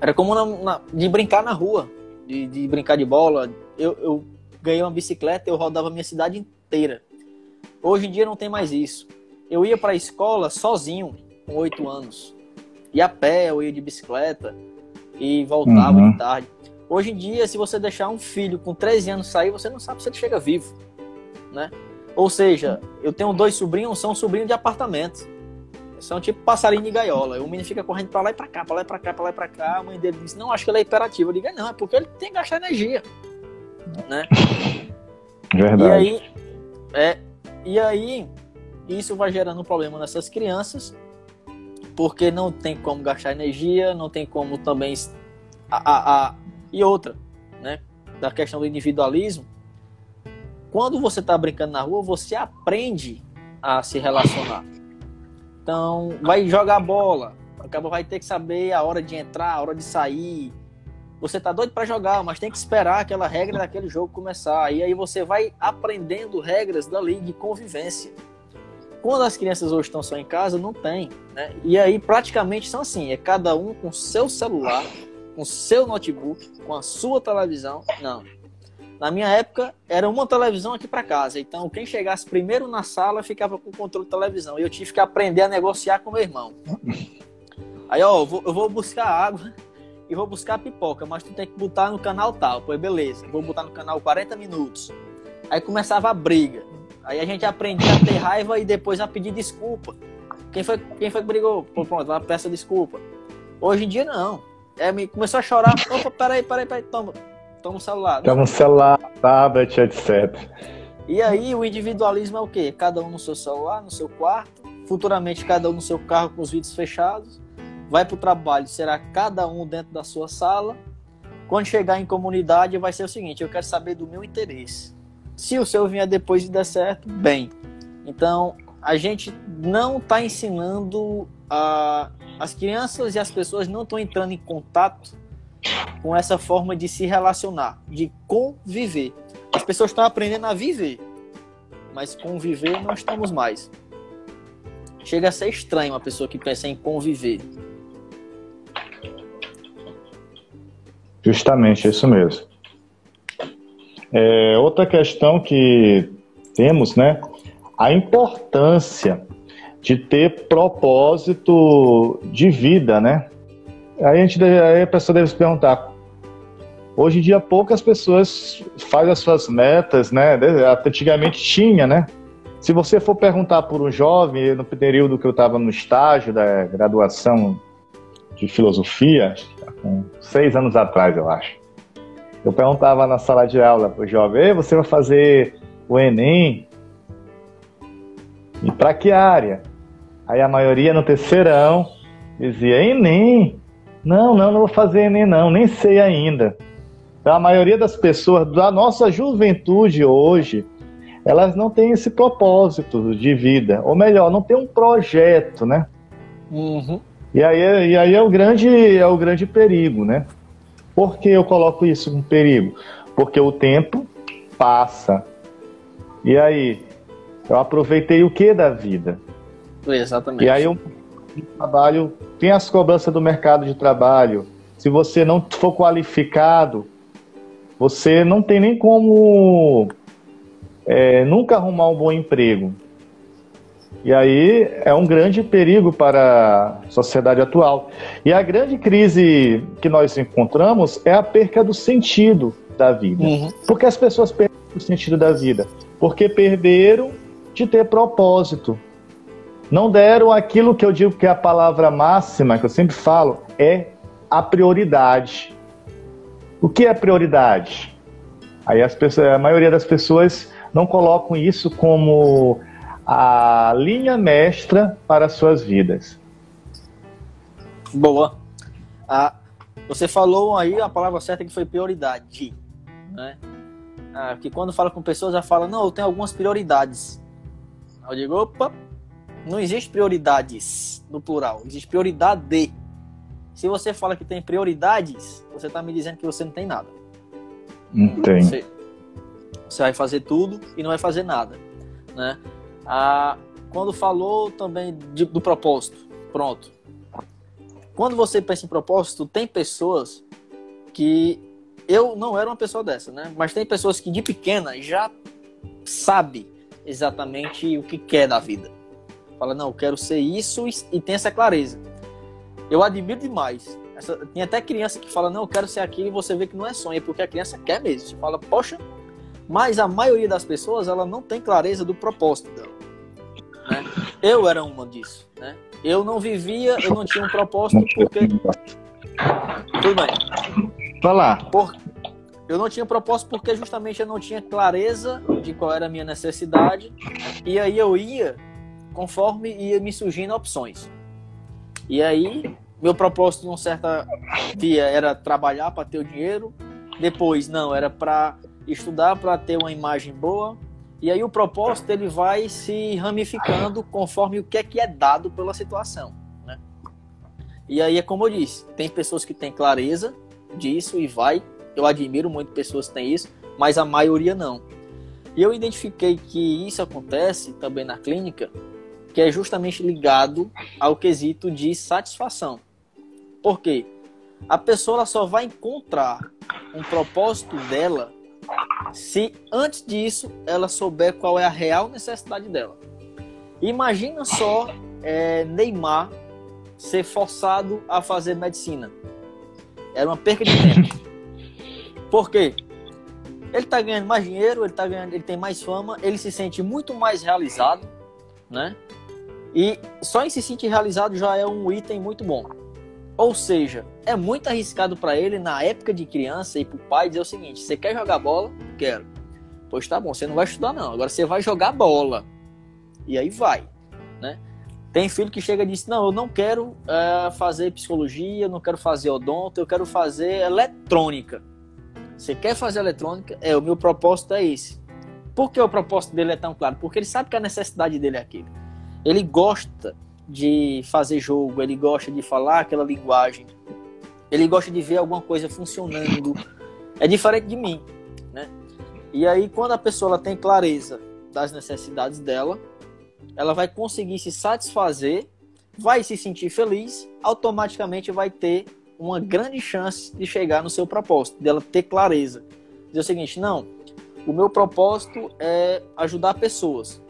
era comum na, na, de brincar na rua, de, de brincar de bola. Eu, eu, ganhei uma bicicleta, eu rodava a minha cidade inteira. Hoje em dia não tem mais isso. Eu ia para a escola sozinho, com oito anos. Ia a pé, eu ia de bicicleta e voltava uhum. de tarde. Hoje em dia, se você deixar um filho com 13 anos sair, você não sabe se ele chega vivo né? Ou seja, eu tenho dois sobrinhos, são sobrinhos de apartamento. São tipo passarinho de gaiola. O menino fica correndo pra lá e pra cá, pra lá e pra cá, pra lá e pra cá. A mãe dele diz, não, acho que ele é hiperativo. Eu digo, não, é porque ele tem que gastar energia. Né? Verdade. E aí, é, e aí, isso vai gerando um problema nessas crianças, porque não tem como gastar energia, não tem como também. A, a, a, e outra, né? Da questão do individualismo, quando você está brincando na rua, você aprende a se relacionar. Então, vai jogar bola, acaba vai ter que saber a hora de entrar, a hora de sair. Você tá doido para jogar, mas tem que esperar aquela regra daquele jogo começar. E aí você vai aprendendo regras dali de convivência. Quando as crianças hoje estão só em casa, não tem, né? E aí praticamente são assim, é cada um com seu celular, com seu notebook, com a sua televisão. Não, na minha época, era uma televisão aqui para casa. Então, quem chegasse primeiro na sala ficava com o controle de televisão. E eu tive que aprender a negociar com meu irmão. Aí, ó, eu vou, eu vou buscar água e vou buscar pipoca, mas tu tem que botar no canal tal. Pois beleza, vou botar no canal 40 minutos. Aí começava a briga. Aí a gente aprendia a ter raiva e depois a pedir desculpa. Quem foi, quem foi que brigou? Pô, pronto, ela peça desculpa. Hoje em dia, não. É, começou a chorar. Opa, peraí, peraí, peraí, toma toma um celular. Toma um celular, tablet, etc. E aí o individualismo é o quê? Cada um no seu celular, no seu quarto, futuramente cada um no seu carro com os vidros fechados, vai para o trabalho, será cada um dentro da sua sala. Quando chegar em comunidade vai ser o seguinte, eu quero saber do meu interesse. Se o seu vier depois e der certo, bem. Então, a gente não está ensinando a... as crianças e as pessoas não estão entrando em contato com essa forma de se relacionar, de conviver. As pessoas estão aprendendo a viver, mas conviver não estamos mais. Chega a ser estranho uma pessoa que pensa em conviver. Justamente, é isso mesmo. É, outra questão que temos, né? A importância de ter propósito de vida, né? Aí a, gente aí a pessoa deve se perguntar. Hoje em dia poucas pessoas fazem as suas metas, né? Antigamente tinha, né? Se você for perguntar por um jovem, no período que eu estava no estágio da graduação de filosofia, seis anos atrás, eu acho, eu perguntava na sala de aula para o jovem: você vai fazer o Enem? E para que área? Aí a maioria no terceirão dizia: Enem. Não, não, não vou fazer Enem, não, nem sei ainda. Então, a maioria das pessoas da nossa juventude hoje, elas não têm esse propósito de vida, ou melhor, não tem um projeto, né? Uhum. E aí, e aí é o grande é o grande perigo, né? Por que eu coloco isso em perigo? Porque o tempo passa. E aí, eu aproveitei o que da vida? Exatamente. E aí eu trabalho, tem as cobranças do mercado de trabalho. Se você não for qualificado, você não tem nem como é, nunca arrumar um bom emprego. E aí é um grande perigo para a sociedade atual. E a grande crise que nós encontramos é a perca do sentido da vida. Uhum. Por que as pessoas perdem o sentido da vida? Porque perderam de ter propósito. Não deram aquilo que eu digo que é a palavra máxima, que eu sempre falo, é a prioridade. O que é prioridade? Aí as pessoas, a maioria das pessoas não colocam isso como a linha mestra para suas vidas. Boa. Ah, você falou aí a palavra certa que foi prioridade, né? Ah, que quando fala com pessoas já fala, não, eu tenho algumas prioridades. Eu digo, opa, não existe prioridades no plural, existe prioridade de. Se você fala que tem prioridades, você está me dizendo que você não tem nada. Não tem. Você, você vai fazer tudo e não vai fazer nada, né? Ah, quando falou também de, do propósito, pronto. Quando você pensa em propósito, tem pessoas que eu não era uma pessoa dessa, né? Mas tem pessoas que de pequena já sabe exatamente o que quer da vida. Fala, não, eu quero ser isso e tem essa clareza. Eu admiro demais. Essa, tem até criança que fala, não, eu quero ser aquilo e você vê que não é sonho, é porque a criança quer mesmo. Você fala, poxa, mas a maioria das pessoas ela não tem clareza do propósito dela. Né? Eu era uma disso. Né? Eu não vivia, eu não tinha um propósito porque. Tudo bem. Vai lá. Por... Eu não tinha propósito porque justamente eu não tinha clareza de qual era a minha necessidade. E aí eu ia conforme ia me surgindo opções. E aí, meu propósito num certa dia era trabalhar para ter o dinheiro. Depois, não, era para estudar para ter uma imagem boa. E aí o propósito ele vai se ramificando conforme o que é que é dado pela situação. Né? E aí é como eu disse, tem pessoas que têm clareza disso e vai. Eu admiro muito pessoas que têm isso, mas a maioria não. E eu identifiquei que isso acontece também na clínica, que é justamente ligado ao quesito de satisfação. Por quê? A pessoa só vai encontrar um propósito dela se antes disso ela souber qual é a real necessidade dela. Imagina só é, Neymar ser forçado a fazer medicina. Era uma perca de tempo. Por quê? Ele está ganhando mais dinheiro, ele, tá ganhando, ele tem mais fama, ele se sente muito mais realizado, né? E só em se sentir realizado já é um item muito bom. Ou seja, é muito arriscado para ele, na época de criança, e para o pai dizer o seguinte: você quer jogar bola? Quero. Pois tá bom, você não vai estudar, não. Agora você vai jogar bola. E aí vai. Né? Tem filho que chega e diz: Não, eu não quero é, fazer psicologia, não quero fazer odonto, eu quero fazer eletrônica. Você quer fazer eletrônica? É, o meu propósito é esse. Por que o propósito dele é tão claro? Porque ele sabe que a necessidade dele é aquele. Ele gosta de fazer jogo, ele gosta de falar aquela linguagem, ele gosta de ver alguma coisa funcionando. É diferente de mim, né? E aí, quando a pessoa ela tem clareza das necessidades dela, ela vai conseguir se satisfazer, vai se sentir feliz, automaticamente vai ter uma grande chance de chegar no seu propósito, dela ter clareza. Dizer o seguinte: não, o meu propósito é ajudar pessoas.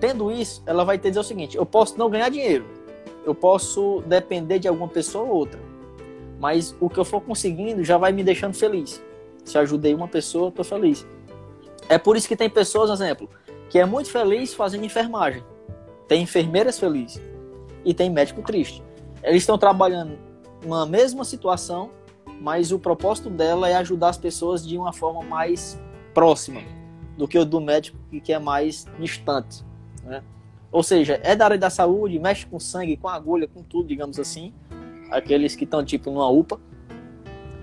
Tendo isso, ela vai ter dizer o seguinte: eu posso não ganhar dinheiro, eu posso depender de alguma pessoa ou outra, mas o que eu for conseguindo já vai me deixando feliz. Se ajudei uma pessoa, estou feliz. É por isso que tem pessoas, exemplo, que é muito feliz fazendo enfermagem. Tem enfermeiras felizes e tem médico triste. Eles estão trabalhando numa mesma situação, mas o propósito dela é ajudar as pessoas de uma forma mais próxima do que o do médico que é mais distante. Né? Ou seja, é da área da saúde, mexe com sangue, com agulha, com tudo, digamos assim. Aqueles que estão tipo numa UPA.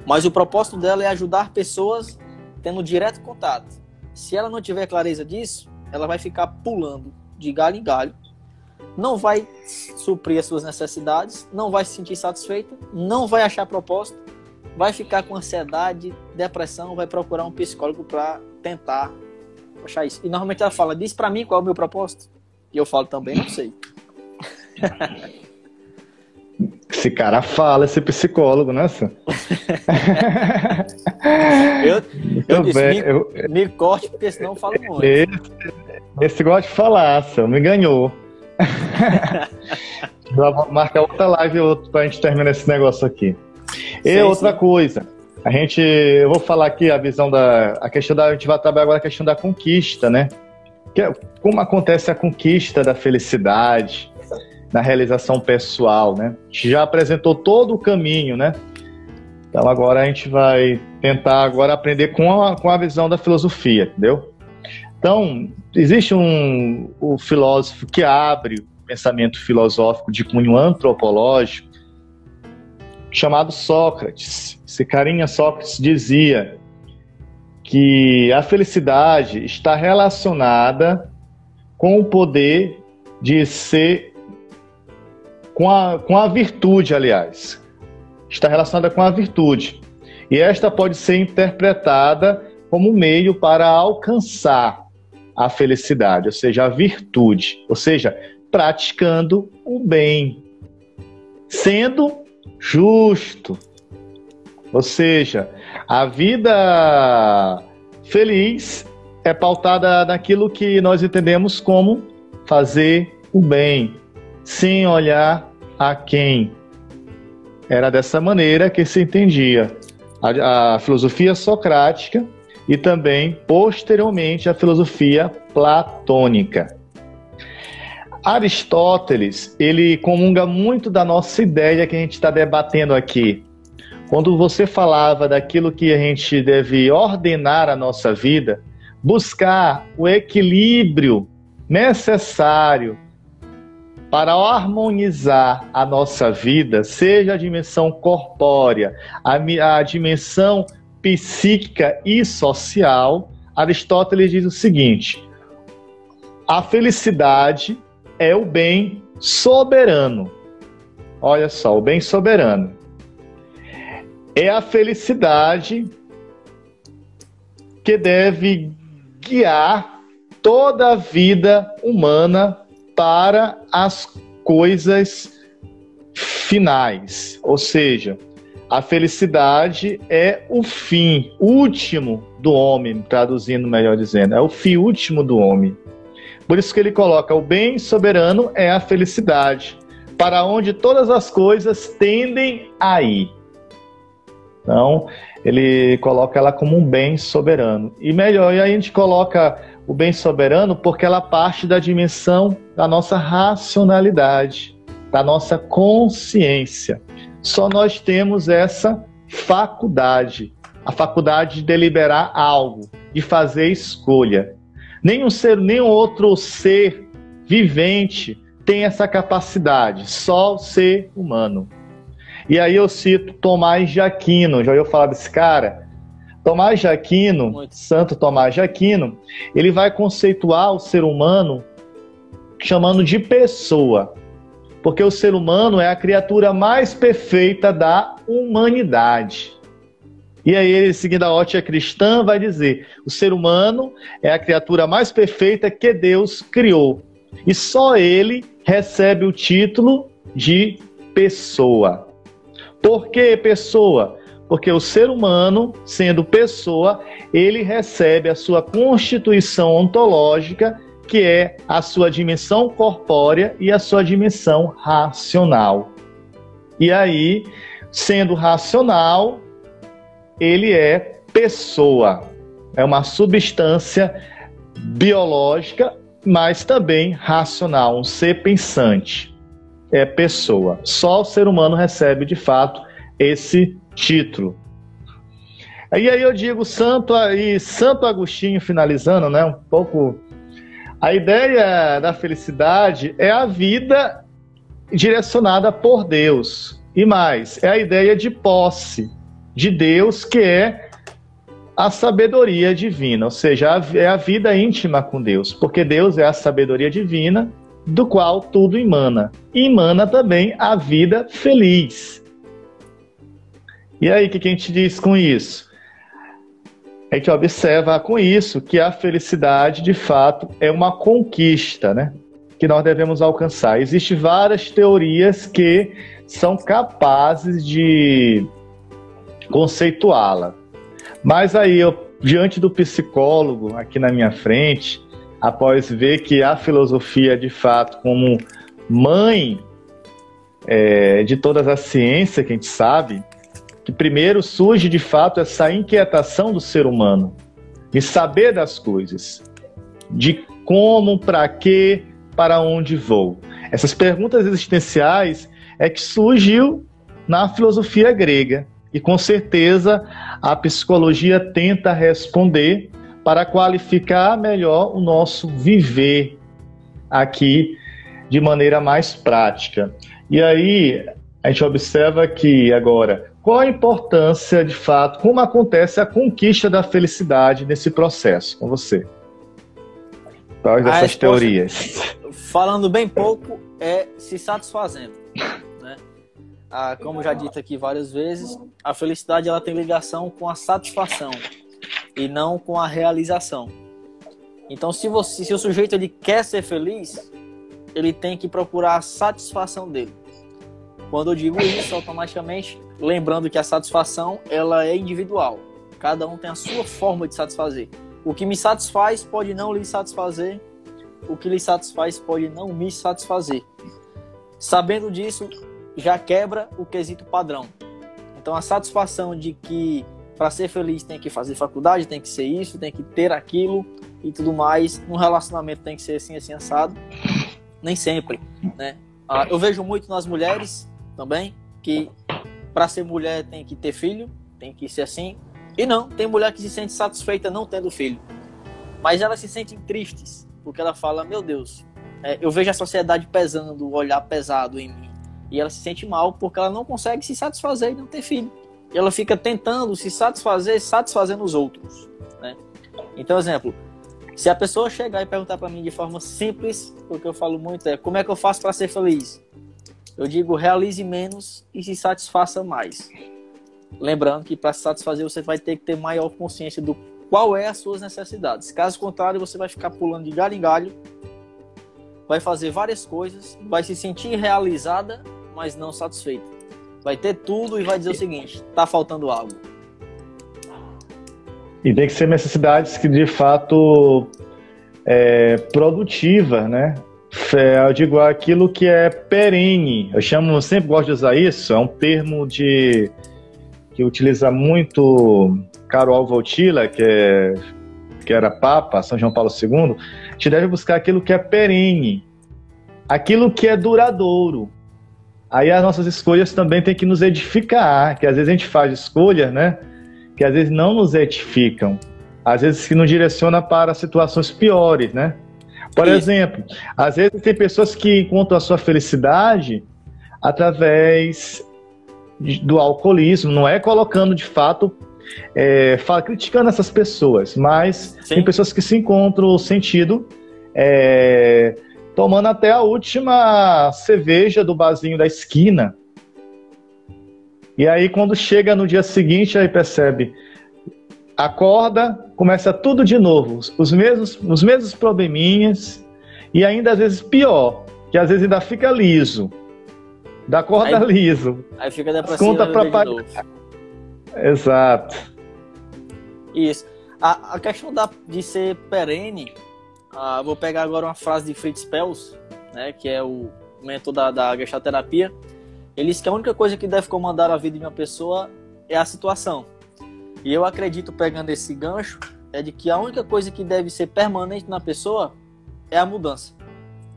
Mas o propósito dela é ajudar pessoas tendo direto contato. Se ela não tiver clareza disso, ela vai ficar pulando de galho em galho, não vai suprir as suas necessidades, não vai se sentir satisfeita, não vai achar propósito vai ficar com ansiedade, depressão, vai procurar um psicólogo para tentar achar isso. E normalmente ela fala, diz para mim qual é o meu propósito. E eu falo também, não sei. Esse cara fala, esse psicólogo, né, Sam? eu eu disse, bem, me, eu, me corte, porque senão eu falo muito. Esse, esse gosta de falar, Sam, me ganhou. Vou marcar outra live para a gente terminar esse negócio aqui. E sim, outra sim. coisa, a gente, eu vou falar aqui a visão da, a questão da, a gente vai trabalhar agora a questão da conquista, né? Que, é, como acontece a conquista da felicidade na realização pessoal, né? A gente já apresentou todo o caminho, né? Então agora a gente vai tentar agora aprender com a, com a visão da filosofia, entendeu? Então, existe um o filósofo que abre o pensamento filosófico de cunho antropológico, chamado Sócrates. Esse carinha Sócrates dizia que a felicidade está relacionada com o poder de ser com a, com a virtude, aliás. Está relacionada com a virtude. E esta pode ser interpretada como meio para alcançar a felicidade, ou seja, a virtude, ou seja, praticando o bem, sendo justo. Ou seja, a vida feliz é pautada naquilo que nós entendemos como fazer o bem, sem olhar a quem. Era dessa maneira que se entendia a, a filosofia socrática e também, posteriormente, a filosofia platônica. Aristóteles, ele comunga muito da nossa ideia que a gente está debatendo aqui. Quando você falava daquilo que a gente deve ordenar a nossa vida, buscar o equilíbrio necessário para harmonizar a nossa vida, seja a dimensão corpórea, a, a dimensão psíquica e social, Aristóteles diz o seguinte: a felicidade é o bem soberano. Olha só, o bem soberano. É a felicidade que deve guiar toda a vida humana para as coisas finais. Ou seja, a felicidade é o fim último do homem, traduzindo melhor dizendo, é o fim último do homem. Por isso que ele coloca o bem soberano é a felicidade, para onde todas as coisas tendem a ir. Então, ele coloca ela como um bem soberano. E melhor, e a gente coloca o bem soberano porque ela parte da dimensão da nossa racionalidade, da nossa consciência. Só nós temos essa faculdade, a faculdade de deliberar algo, de fazer escolha. Nenhum ser, nenhum outro ser vivente tem essa capacidade, só o ser humano. E aí eu cito Tomás de Aquino, já ouviu falar desse cara? Tomás de Aquino, Muito. Santo Tomás de Aquino, ele vai conceituar o ser humano chamando de pessoa, porque o ser humano é a criatura mais perfeita da humanidade. E aí, ele, seguindo a ótica cristã, vai dizer: o ser humano é a criatura mais perfeita que Deus criou. E só ele recebe o título de pessoa. Por que pessoa? Porque o ser humano, sendo pessoa, ele recebe a sua constituição ontológica, que é a sua dimensão corpórea e a sua dimensão racional. E aí, sendo racional, ele é pessoa. É uma substância biológica, mas também racional, um ser pensante. É pessoa. Só o ser humano recebe de fato esse título. E aí eu digo Santo e Santo Agostinho finalizando, né, um pouco a ideia da felicidade é a vida direcionada por Deus. E mais, é a ideia de posse de Deus, que é a sabedoria divina, ou seja, é a vida íntima com Deus, porque Deus é a sabedoria divina do qual tudo emana. E emana também a vida feliz. E aí, o que, a gente diz com isso? A gente observa com isso que a felicidade, de fato, é uma conquista, né? Que nós devemos alcançar. Existem várias teorias que são capazes de conceituá-la. Mas aí, eu, diante do psicólogo aqui na minha frente, após ver que a filosofia, de fato, como mãe é, de todas as ciências que a gente sabe, que primeiro surge de fato essa inquietação do ser humano de saber das coisas, de como, para quê, para onde vou. Essas perguntas existenciais é que surgiu na filosofia grega e com certeza a psicologia tenta responder para qualificar melhor o nosso viver aqui de maneira mais prática. E aí a gente observa que agora qual a importância de fato, como acontece a conquista da felicidade nesse processo com você? Quais dessas teorias? Falando bem pouco, é se satisfazendo. Ah, como já dito aqui várias vezes, a felicidade ela tem ligação com a satisfação e não com a realização. Então, se, você, se o sujeito ele quer ser feliz, ele tem que procurar a satisfação dele. Quando eu digo isso, automaticamente, lembrando que a satisfação ela é individual. Cada um tem a sua forma de satisfazer. O que me satisfaz pode não lhe satisfazer, o que lhe satisfaz pode não me satisfazer. Sabendo disso, já quebra o quesito padrão. Então, a satisfação de que para ser feliz tem que fazer faculdade, tem que ser isso, tem que ter aquilo e tudo mais. No relacionamento tem que ser assim, assim, assado. Nem sempre, né? Ah, eu vejo muito nas mulheres também que para ser mulher tem que ter filho, tem que ser assim. E não, tem mulher que se sente satisfeita não tendo filho. Mas elas se sentem tristes, porque ela fala, meu Deus, é, eu vejo a sociedade pesando, o olhar pesado em mim. E ela se sente mal porque ela não consegue se satisfazer e não ter filho ela fica tentando se satisfazer, satisfazendo os outros. Né? Então, exemplo, se a pessoa chegar e perguntar para mim de forma simples, o que eu falo muito é como é que eu faço para ser feliz? Eu digo realize menos e se satisfaça mais. Lembrando que para se satisfazer você vai ter que ter maior consciência do qual é as suas necessidades. Caso contrário, você vai ficar pulando de galho em galho, vai fazer várias coisas, vai se sentir realizada, mas não satisfeita vai ter tudo e vai dizer o seguinte: tá faltando algo. E tem que ser necessidades que de fato é, produtiva, né? É, eu digo aquilo que é perene. Eu chamo, sempre gosto de usar isso. É um termo de que utiliza muito Carol Voltila, que é que era Papa, São João Paulo II. A gente deve buscar aquilo que é perene, aquilo que é duradouro. Aí as nossas escolhas também têm que nos edificar, que às vezes a gente faz escolhas, né? Que às vezes não nos edificam, às vezes que nos direciona para situações piores, né? Por exemplo, às vezes tem pessoas que encontram a sua felicidade através do alcoolismo, não é colocando de fato, é, fala, criticando essas pessoas, mas Sim. tem pessoas que se encontram o sentido é, tomando até a última cerveja do barzinho da esquina. E aí, quando chega no dia seguinte, aí percebe, acorda, começa tudo de novo, os mesmos, os mesmos probleminhas, e ainda às vezes pior, que às vezes ainda fica liso. Da corda aí, liso. Aí fica depressivo. Conta pra pagar. Exato. Isso. A, a questão da, de ser perene ah, vou pegar agora uma frase de Fritz Pels, né, que é o mentor da, da gestalterapia. Ele diz que a única coisa que deve comandar a vida de uma pessoa é a situação. E eu acredito, pegando esse gancho, é de que a única coisa que deve ser permanente na pessoa é a mudança,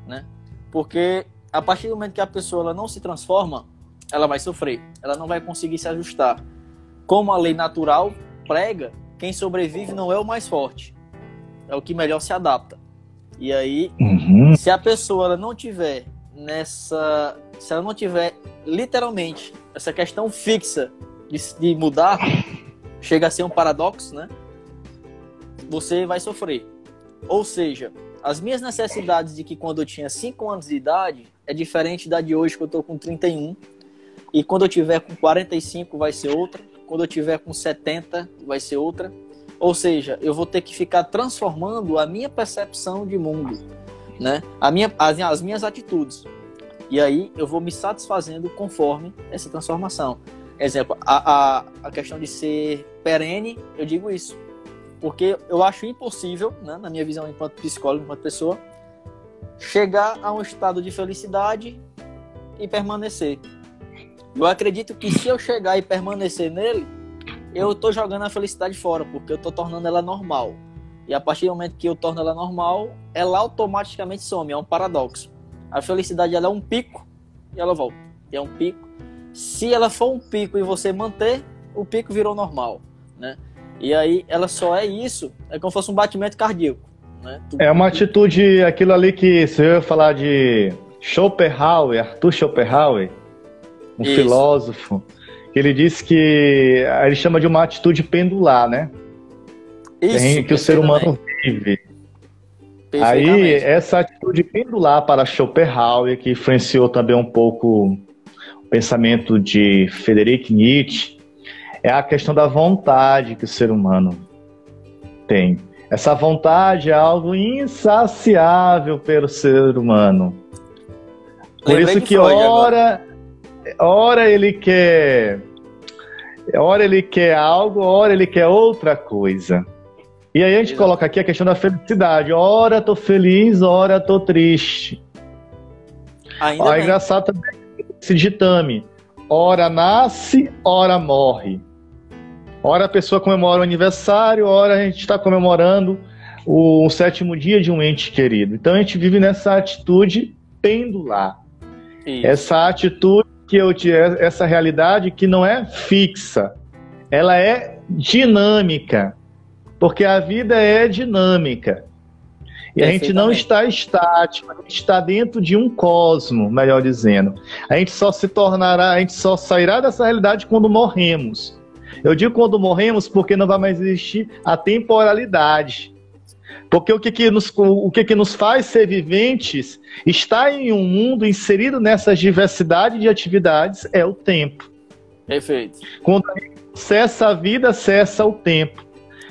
né? Porque a partir do momento que a pessoa não se transforma, ela vai sofrer, ela não vai conseguir se ajustar. Como a lei natural prega, quem sobrevive não é o mais forte, é o que melhor se adapta. E aí, uhum. se a pessoa não tiver nessa. Se ela não tiver literalmente essa questão fixa de, de mudar, chega a ser um paradoxo, né? Você vai sofrer. Ou seja, as minhas necessidades de que quando eu tinha 5 anos de idade é diferente da de hoje que eu tô com 31. E quando eu tiver com 45 vai ser outra. quando eu tiver com 70 vai ser outra. Ou seja, eu vou ter que ficar transformando a minha percepção de mundo, né? A minha, as, as minhas atitudes. E aí eu vou me satisfazendo conforme essa transformação. Exemplo, a, a, a questão de ser perene, eu digo isso. Porque eu acho impossível, né, na minha visão enquanto psicólogo, enquanto pessoa, chegar a um estado de felicidade e permanecer. Eu acredito que se eu chegar e permanecer nele, eu estou jogando a felicidade fora, porque eu estou tornando ela normal. E a partir do momento que eu torno ela normal, ela automaticamente some. É um paradoxo. A felicidade ela é um pico e ela volta. É um pico. Se ela for um pico e você manter, o pico virou normal, né? E aí ela só é isso, é como se fosse um batimento cardíaco. Né? É uma atitude, aquilo ali que se eu falar de Schopenhauer, Arthur Schopenhauer, um Isso. filósofo, ele disse que ele chama de uma atitude pendular, né? Isso, que o ser humano vive. Aí, essa atitude pendular para Schopenhauer, que influenciou também um pouco o pensamento de Friedrich Nietzsche, é a questão da vontade que o ser humano tem. Essa vontade é algo insaciável pelo ser humano. Por Lembrei isso que ora, ora ele quer, ora ele quer algo, ora ele quer outra coisa. E aí a gente Exato. coloca aqui a questão da felicidade. Ora tô feliz, ora tô triste. Ainda Ó, é engraçado também esse ditame. Ora nasce, ora morre. Ora a pessoa comemora o aniversário, ora a gente está comemorando o, o sétimo dia de um ente querido. Então a gente vive nessa atitude pendular. Isso. Essa atitude que eu essa realidade que não é fixa, ela é dinâmica, porque a vida é dinâmica. E a gente não está estático, a gente está dentro de um cosmo, melhor dizendo. A gente só se tornará, a gente só sairá dessa realidade quando morremos. Eu digo quando morremos porque não vai mais existir a temporalidade. Porque o que, que, nos, o que, que nos faz ser viventes, estar em um mundo inserido nessa diversidade de atividades, é o tempo. Perfeito. Quando cessa a vida, cessa o tempo.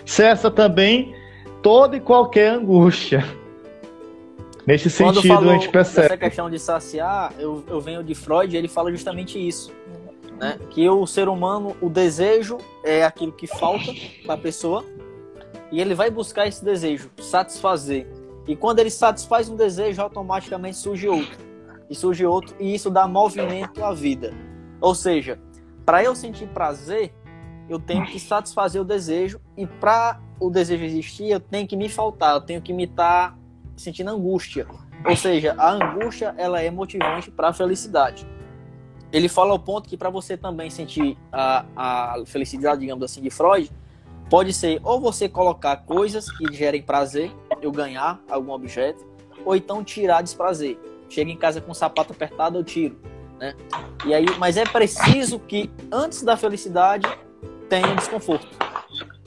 Cessa também toda e qualquer angústia. Nesse Quando sentido, a gente percebe. Essa questão de saciar, eu, eu venho de Freud, ele fala justamente isso. Né? Que o ser humano, o desejo é aquilo que falta para a pessoa e ele vai buscar esse desejo, satisfazer. E quando ele satisfaz um desejo, automaticamente surge outro. E surge outro, e isso dá movimento à vida. Ou seja, para eu sentir prazer, eu tenho que satisfazer o desejo, e para o desejo existir, eu tenho que me faltar, eu tenho que me estar tá sentindo angústia. Ou seja, a angústia ela é motivante para a felicidade. Ele fala ao ponto que para você também sentir a, a felicidade, digamos assim, de Freud, pode ser ou você colocar coisas que gerem prazer, eu ganhar algum objeto, ou então tirar desprazer. Chega em casa com o sapato apertado, eu tiro. Né? E aí, mas é preciso que antes da felicidade tenha desconforto.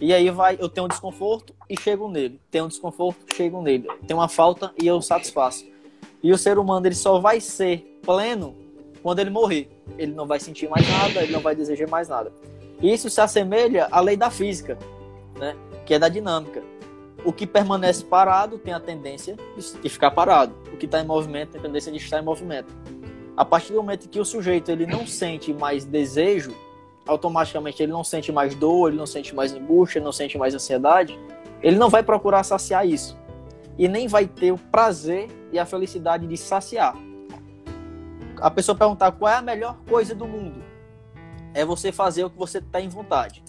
E aí vai, eu tenho um desconforto e chego nele. Tenho um desconforto, chego nele. Tem uma falta e eu satisfaço. E o ser humano ele só vai ser pleno quando ele morrer. Ele não vai sentir mais nada, ele não vai desejar mais nada. Isso se assemelha à lei da física, né? que é da dinâmica. O que permanece parado tem a tendência de ficar parado. O que está em movimento tem a tendência de estar em movimento. A partir do momento que o sujeito ele não sente mais desejo, automaticamente ele não sente mais dor, ele não sente mais angústia, ele não sente mais ansiedade, ele não vai procurar saciar isso. E nem vai ter o prazer e a felicidade de saciar a pessoa perguntar qual é a melhor coisa do mundo, é você fazer o que você tem em vontade.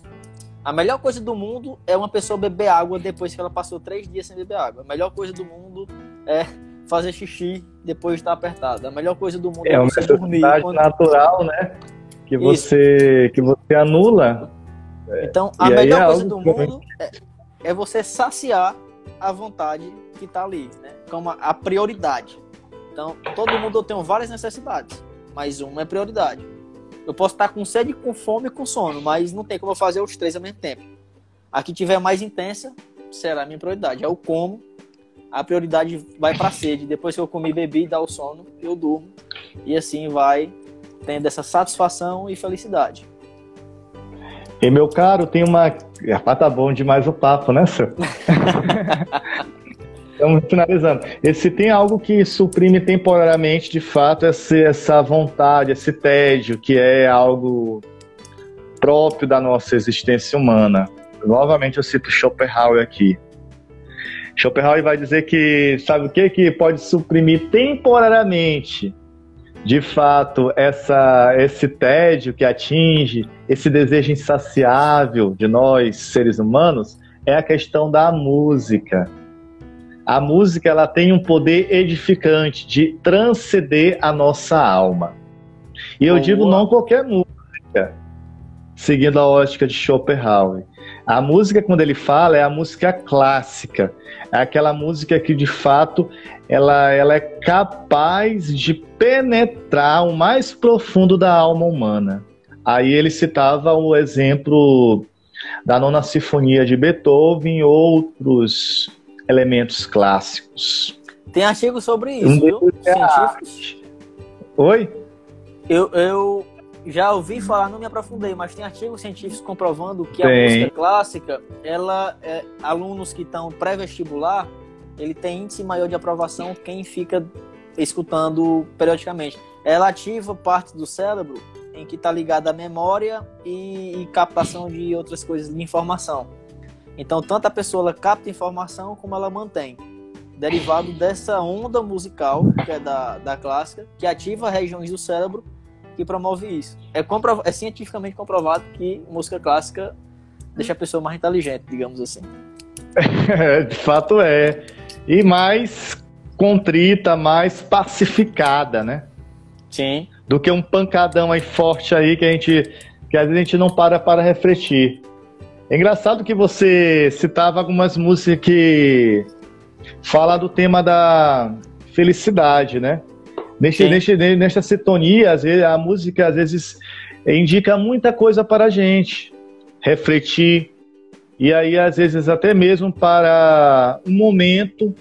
A melhor coisa do mundo é uma pessoa beber água depois que ela passou três dias sem beber água. A melhor coisa do mundo é fazer xixi depois de estar apertada. A melhor coisa do mundo é, é você dormir. Uma natural, né? Que você, que você anula. Então, a melhor é coisa do mundo é, é, você saciar a vontade que está ali, né? Como a prioridade. Então, todo mundo tem várias necessidades, mas uma é prioridade. Eu posso estar com sede, com fome e com sono, mas não tem como eu fazer os três ao mesmo tempo. A que tiver mais intensa será a minha prioridade. É o como, a prioridade vai para a sede. Depois que eu comi, bebi, dá o sono, eu durmo. E assim vai tendo essa satisfação e felicidade. E meu caro, tem uma. Rapaz, tá bom demais o papo, né, senhor? Estamos finalizando. Esse tem algo que suprime temporariamente, de fato, essa, essa vontade, esse tédio, que é algo próprio da nossa existência humana. Novamente eu cito Schopenhauer aqui. Schopenhauer vai dizer que, sabe o que? Que pode suprimir temporariamente, de fato, essa, esse tédio que atinge, esse desejo insaciável de nós, seres humanos, é a questão da música a música ela tem um poder edificante de transcender a nossa alma. E eu Boa. digo não qualquer música, seguindo a ótica de Schopenhauer. A música, quando ele fala, é a música clássica. É aquela música que, de fato, ela, ela é capaz de penetrar o mais profundo da alma humana. Aí ele citava o exemplo da nona sinfonia de Beethoven e outros elementos clássicos. Tem artigos sobre isso, um viu? É Científicos. Oi? Eu, eu já ouvi falar, não me aprofundei, mas tem artigos científicos comprovando que tem. a música clássica, ela, é, alunos que estão pré-vestibular, ele tem índice maior de aprovação quem fica escutando periodicamente. Ela ativa parte do cérebro em que está ligada à memória e, e captação de outras coisas de informação. Então, tanto a pessoa capta informação como ela mantém. Derivado dessa onda musical, que é da, da clássica, que ativa regiões do cérebro que promove isso. É, comprov é cientificamente comprovado que música clássica deixa a pessoa mais inteligente, digamos assim. de fato é. E mais contrita, mais pacificada, né? Sim. Do que um pancadão aí forte aí que a gente que às vezes a gente não para para refletir. É engraçado que você citava algumas músicas que falam do tema da felicidade, né? Neste, neste, nesta sintonia, às vezes, a música às vezes indica muita coisa para a gente refletir. E aí, às vezes, até mesmo para um momento,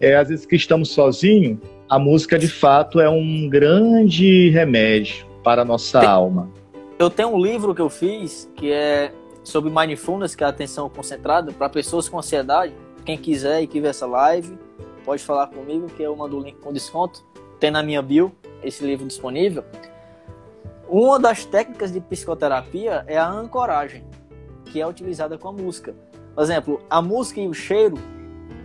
é, às vezes que estamos sozinhos, a música de fato é um grande remédio para a nossa Tem, alma. Eu tenho um livro que eu fiz que é sobre mindfulness, que é a atenção concentrada, para pessoas com ansiedade. Quem quiser e que essa live, pode falar comigo, que eu mando o link com desconto. Tem na minha bio esse livro disponível. Uma das técnicas de psicoterapia é a ancoragem, que é utilizada com a música. Por exemplo, a música e o cheiro,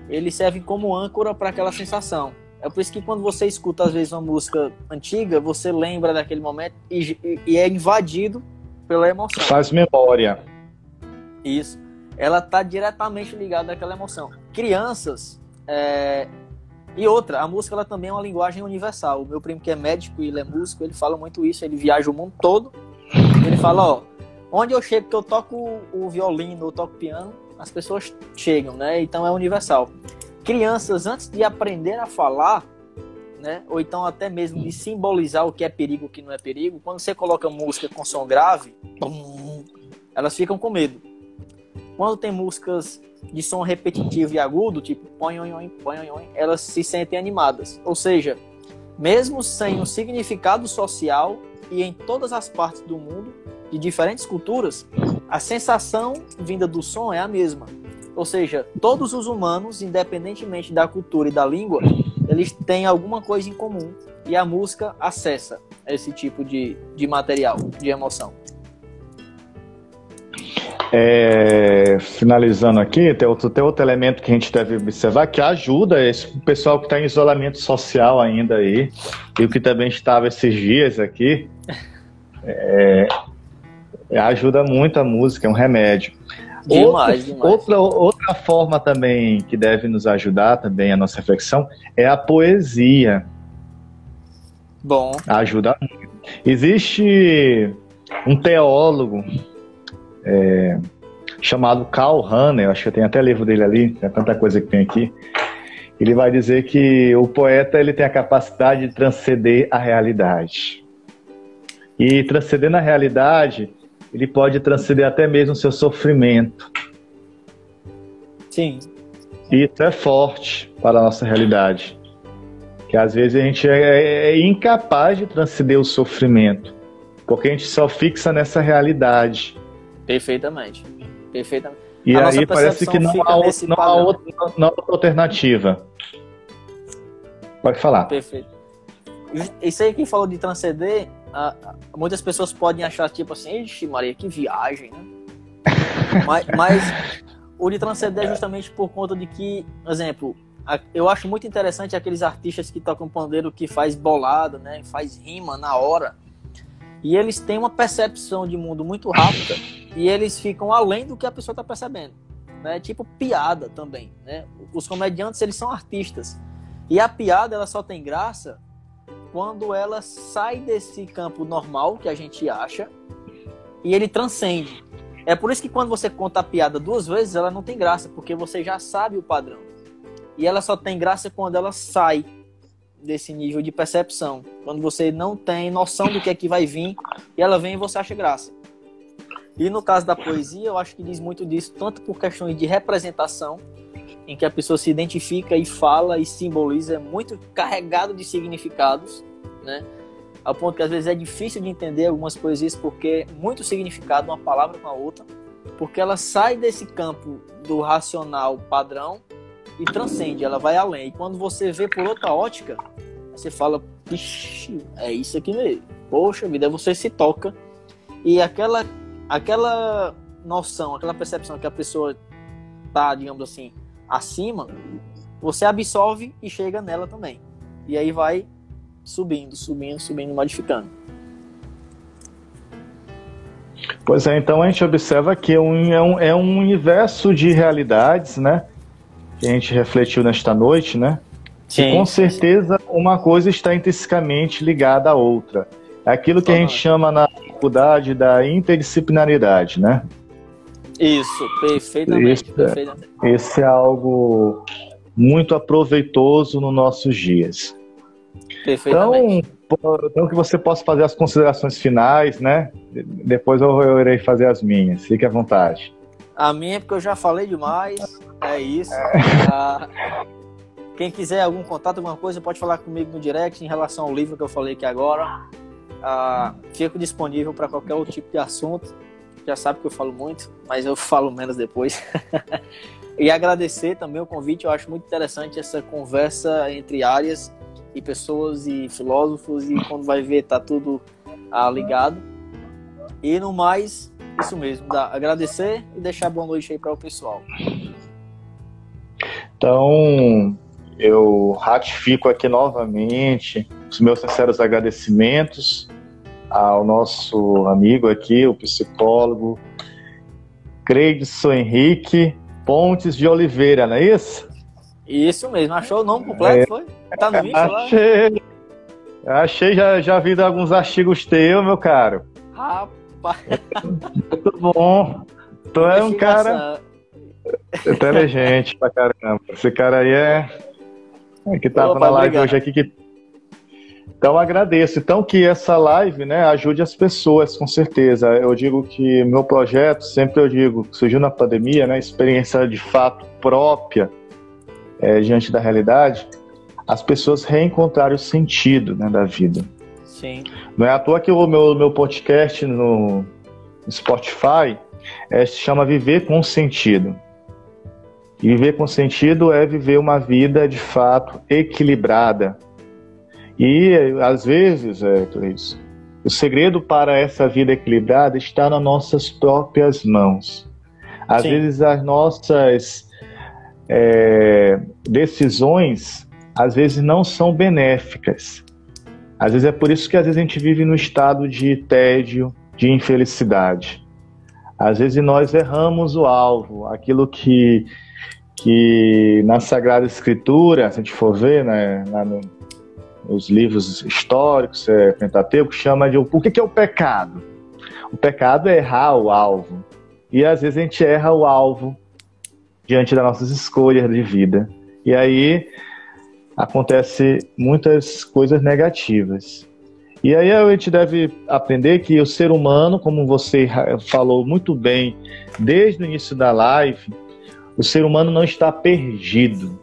eles servem como âncora para aquela sensação. É por isso que quando você escuta, às vezes, uma música antiga, você lembra daquele momento e, e é invadido pela emoção. Faz memória. Isso. Ela está diretamente ligada àquela emoção. Crianças. É... E outra, a música ela também é uma linguagem universal. O meu primo que é médico e ele é músico, ele fala muito isso. Ele viaja o mundo todo. Ele fala, ó, onde eu chego que eu toco o violino, eu toco piano, as pessoas chegam, né? Então é universal. Crianças, antes de aprender a falar, né? Ou então até mesmo de simbolizar o que é perigo o que não é perigo, quando você coloca música com som grave, elas ficam com medo. Quando tem músicas de som repetitivo e agudo, tipo põe, põe, elas se sentem animadas. Ou seja, mesmo sem um significado social e em todas as partes do mundo, de diferentes culturas, a sensação vinda do som é a mesma. Ou seja, todos os humanos, independentemente da cultura e da língua, eles têm alguma coisa em comum. E a música acessa esse tipo de, de material, de emoção. É, finalizando aqui, tem outro, tem outro elemento que a gente deve observar que ajuda esse pessoal que está em isolamento social ainda aí, e o que também estava esses dias aqui, é, ajuda muito a música, é um remédio. Demais, demais. Outra, outra forma também que deve nos ajudar também a nossa reflexão é a poesia. Bom. Ajuda muito. Existe um teólogo é, chamado Carl Hanner, acho que tem até livro dele ali, tem tanta coisa que tem aqui. Ele vai dizer que o poeta ele tem a capacidade de transcender a realidade. E transcendendo a realidade, ele pode transcender até mesmo o seu sofrimento. Sim. Isso é forte para a nossa realidade. Que às vezes a gente é, é incapaz de transcender o sofrimento, porque a gente só fixa nessa realidade Perfeitamente. Perfeitamente. E a aí parece que não há, outra, não, há outra, não há outra alternativa. Pode falar. Perfeito. Isso aí que falou de transcender, muitas pessoas podem achar tipo assim, ixi Maria, que viagem, né? mas, mas o de transcender é justamente por conta de que, exemplo, eu acho muito interessante aqueles artistas que tocam pandeiro que faz bolada, né? Faz rima na hora. E eles têm uma percepção de mundo muito rápida e eles ficam além do que a pessoa está percebendo. Né? Tipo piada também. Né? Os comediantes, eles são artistas. E a piada, ela só tem graça quando ela sai desse campo normal que a gente acha e ele transcende. É por isso que quando você conta a piada duas vezes, ela não tem graça, porque você já sabe o padrão. E ela só tem graça quando ela sai desse nível de percepção. Quando você não tem noção do que é que vai vir e ela vem e você acha graça. E no caso da poesia, eu acho que diz muito disso, tanto por questões de representação, em que a pessoa se identifica e fala e simboliza, é muito carregado de significados, né? Ao ponto que às vezes é difícil de entender algumas poesias porque é muito significado uma palavra com a outra, porque ela sai desse campo do racional padrão e transcende, ela vai além. E quando você vê por outra ótica, você fala, Ixi, é isso aqui mesmo. Poxa vida, você se toca. E aquela, aquela noção, aquela percepção que a pessoa tá, digamos assim, acima, você absorve e chega nela também. E aí vai subindo, subindo, subindo, modificando. Pois é, então a gente observa que é um, é um, é um universo de realidades, né? que a gente refletiu nesta noite, né? Sim, e com certeza sim. uma coisa está intrinsecamente ligada à outra. É aquilo que a gente chama na faculdade da interdisciplinaridade, né? Isso, perfeitamente. Isso, é, perfeitamente. Esse é algo muito aproveitoso nos nossos dias. Perfeitamente. Então, então que você possa fazer as considerações finais, né? Depois eu, eu irei fazer as minhas. Fique à vontade. A minha é porque eu já falei demais. É isso. Ah, quem quiser algum contato, alguma coisa, pode falar comigo no direct em relação ao livro que eu falei aqui agora. Ah, fico disponível para qualquer outro tipo de assunto. Já sabe que eu falo muito, mas eu falo menos depois. e agradecer também o convite. Eu acho muito interessante essa conversa entre áreas e pessoas e filósofos. E quando vai ver, tá tudo ah, ligado. E no mais, isso mesmo, dá, agradecer e deixar boa noite aí para o pessoal. Então, eu ratifico aqui novamente os meus sinceros agradecimentos ao nosso amigo aqui, o psicólogo Creidson Henrique Pontes de Oliveira, não é isso? Isso mesmo, achou o nome completo, é, foi? Tá no vídeo achei, lá? Achei, já, já vi alguns artigos teus, meu caro. Rapaz. Muito bom. Tu é um cara inteligente pra caramba. Esse cara aí é. é que tava Opa, na live obrigado. hoje aqui que. Então agradeço. Então que essa live, né, ajude as pessoas, com certeza. Eu digo que meu projeto, sempre eu digo, surgiu na pandemia, né, experiência de fato própria é, diante da realidade, as pessoas reencontraram o sentido né, da vida. Sim. Não é à toa que o meu, meu podcast no Spotify é, se chama Viver com Sentido. E viver com sentido é viver uma vida de fato equilibrada. E às vezes, é, isso, o segredo para essa vida equilibrada está nas nossas próprias mãos. Às Sim. vezes as nossas é, decisões às vezes não são benéficas. Às vezes é por isso que às vezes a gente vive no estado de tédio, de infelicidade. Às vezes nós erramos o alvo, aquilo que, que na Sagrada Escritura, se a gente for ver, né, no, nos livros históricos, é, Pentateuco, chama de o que, que é o pecado? O pecado é errar o alvo. E às vezes a gente erra o alvo diante das nossas escolhas de vida. E aí acontece muitas coisas negativas. E aí a gente deve aprender que o ser humano, como você falou muito bem desde o início da live, o ser humano não está perdido.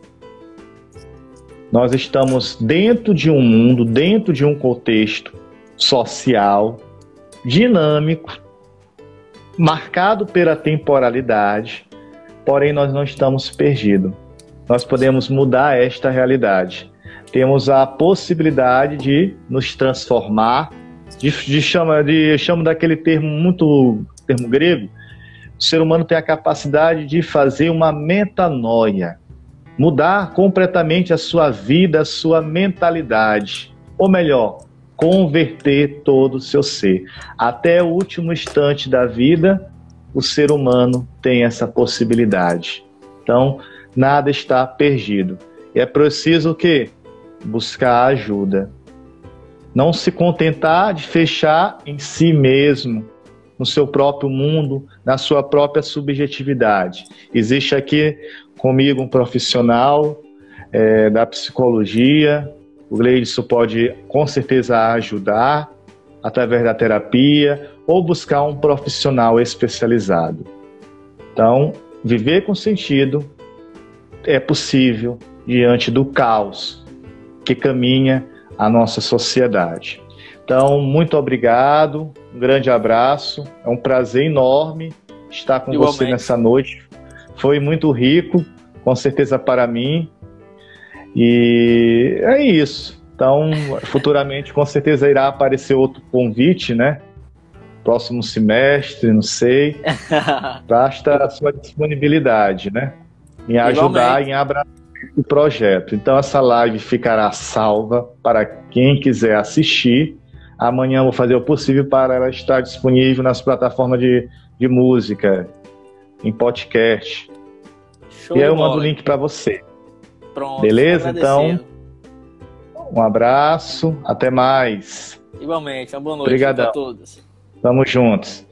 Nós estamos dentro de um mundo, dentro de um contexto social, dinâmico, marcado pela temporalidade, porém nós não estamos perdidos. Nós podemos mudar esta realidade. Temos a possibilidade de nos transformar, de, de chama, de chamo daquele termo muito termo grego. O ser humano tem a capacidade de fazer uma metanoia, mudar completamente a sua vida, a sua mentalidade, ou melhor, converter todo o seu ser. Até o último instante da vida, o ser humano tem essa possibilidade. Então, nada está perdido. E é preciso o quê? Buscar ajuda. Não se contentar de fechar em si mesmo, no seu próprio mundo, na sua própria subjetividade. Existe aqui comigo um profissional é, da psicologia, o Gleidson pode com certeza ajudar através da terapia ou buscar um profissional especializado. Então, viver com sentido é possível diante do caos que caminha a nossa sociedade. Então, muito obrigado, um grande abraço, é um prazer enorme estar com Igualmente. você nessa noite. Foi muito rico, com certeza para mim, e é isso. Então, futuramente, com certeza irá aparecer outro convite, né? Próximo semestre, não sei. Basta a sua disponibilidade, né? Em ajudar, Igualmente. em abraçar o projeto. Então, essa live ficará salva para quem quiser assistir. Amanhã vou fazer o possível para ela estar disponível nas plataformas de, de música, em podcast. Show e aí eu mando o link para você. Pronto. Beleza? Então, um abraço, até mais. Igualmente, uma boa noite para todos. Tamo juntos.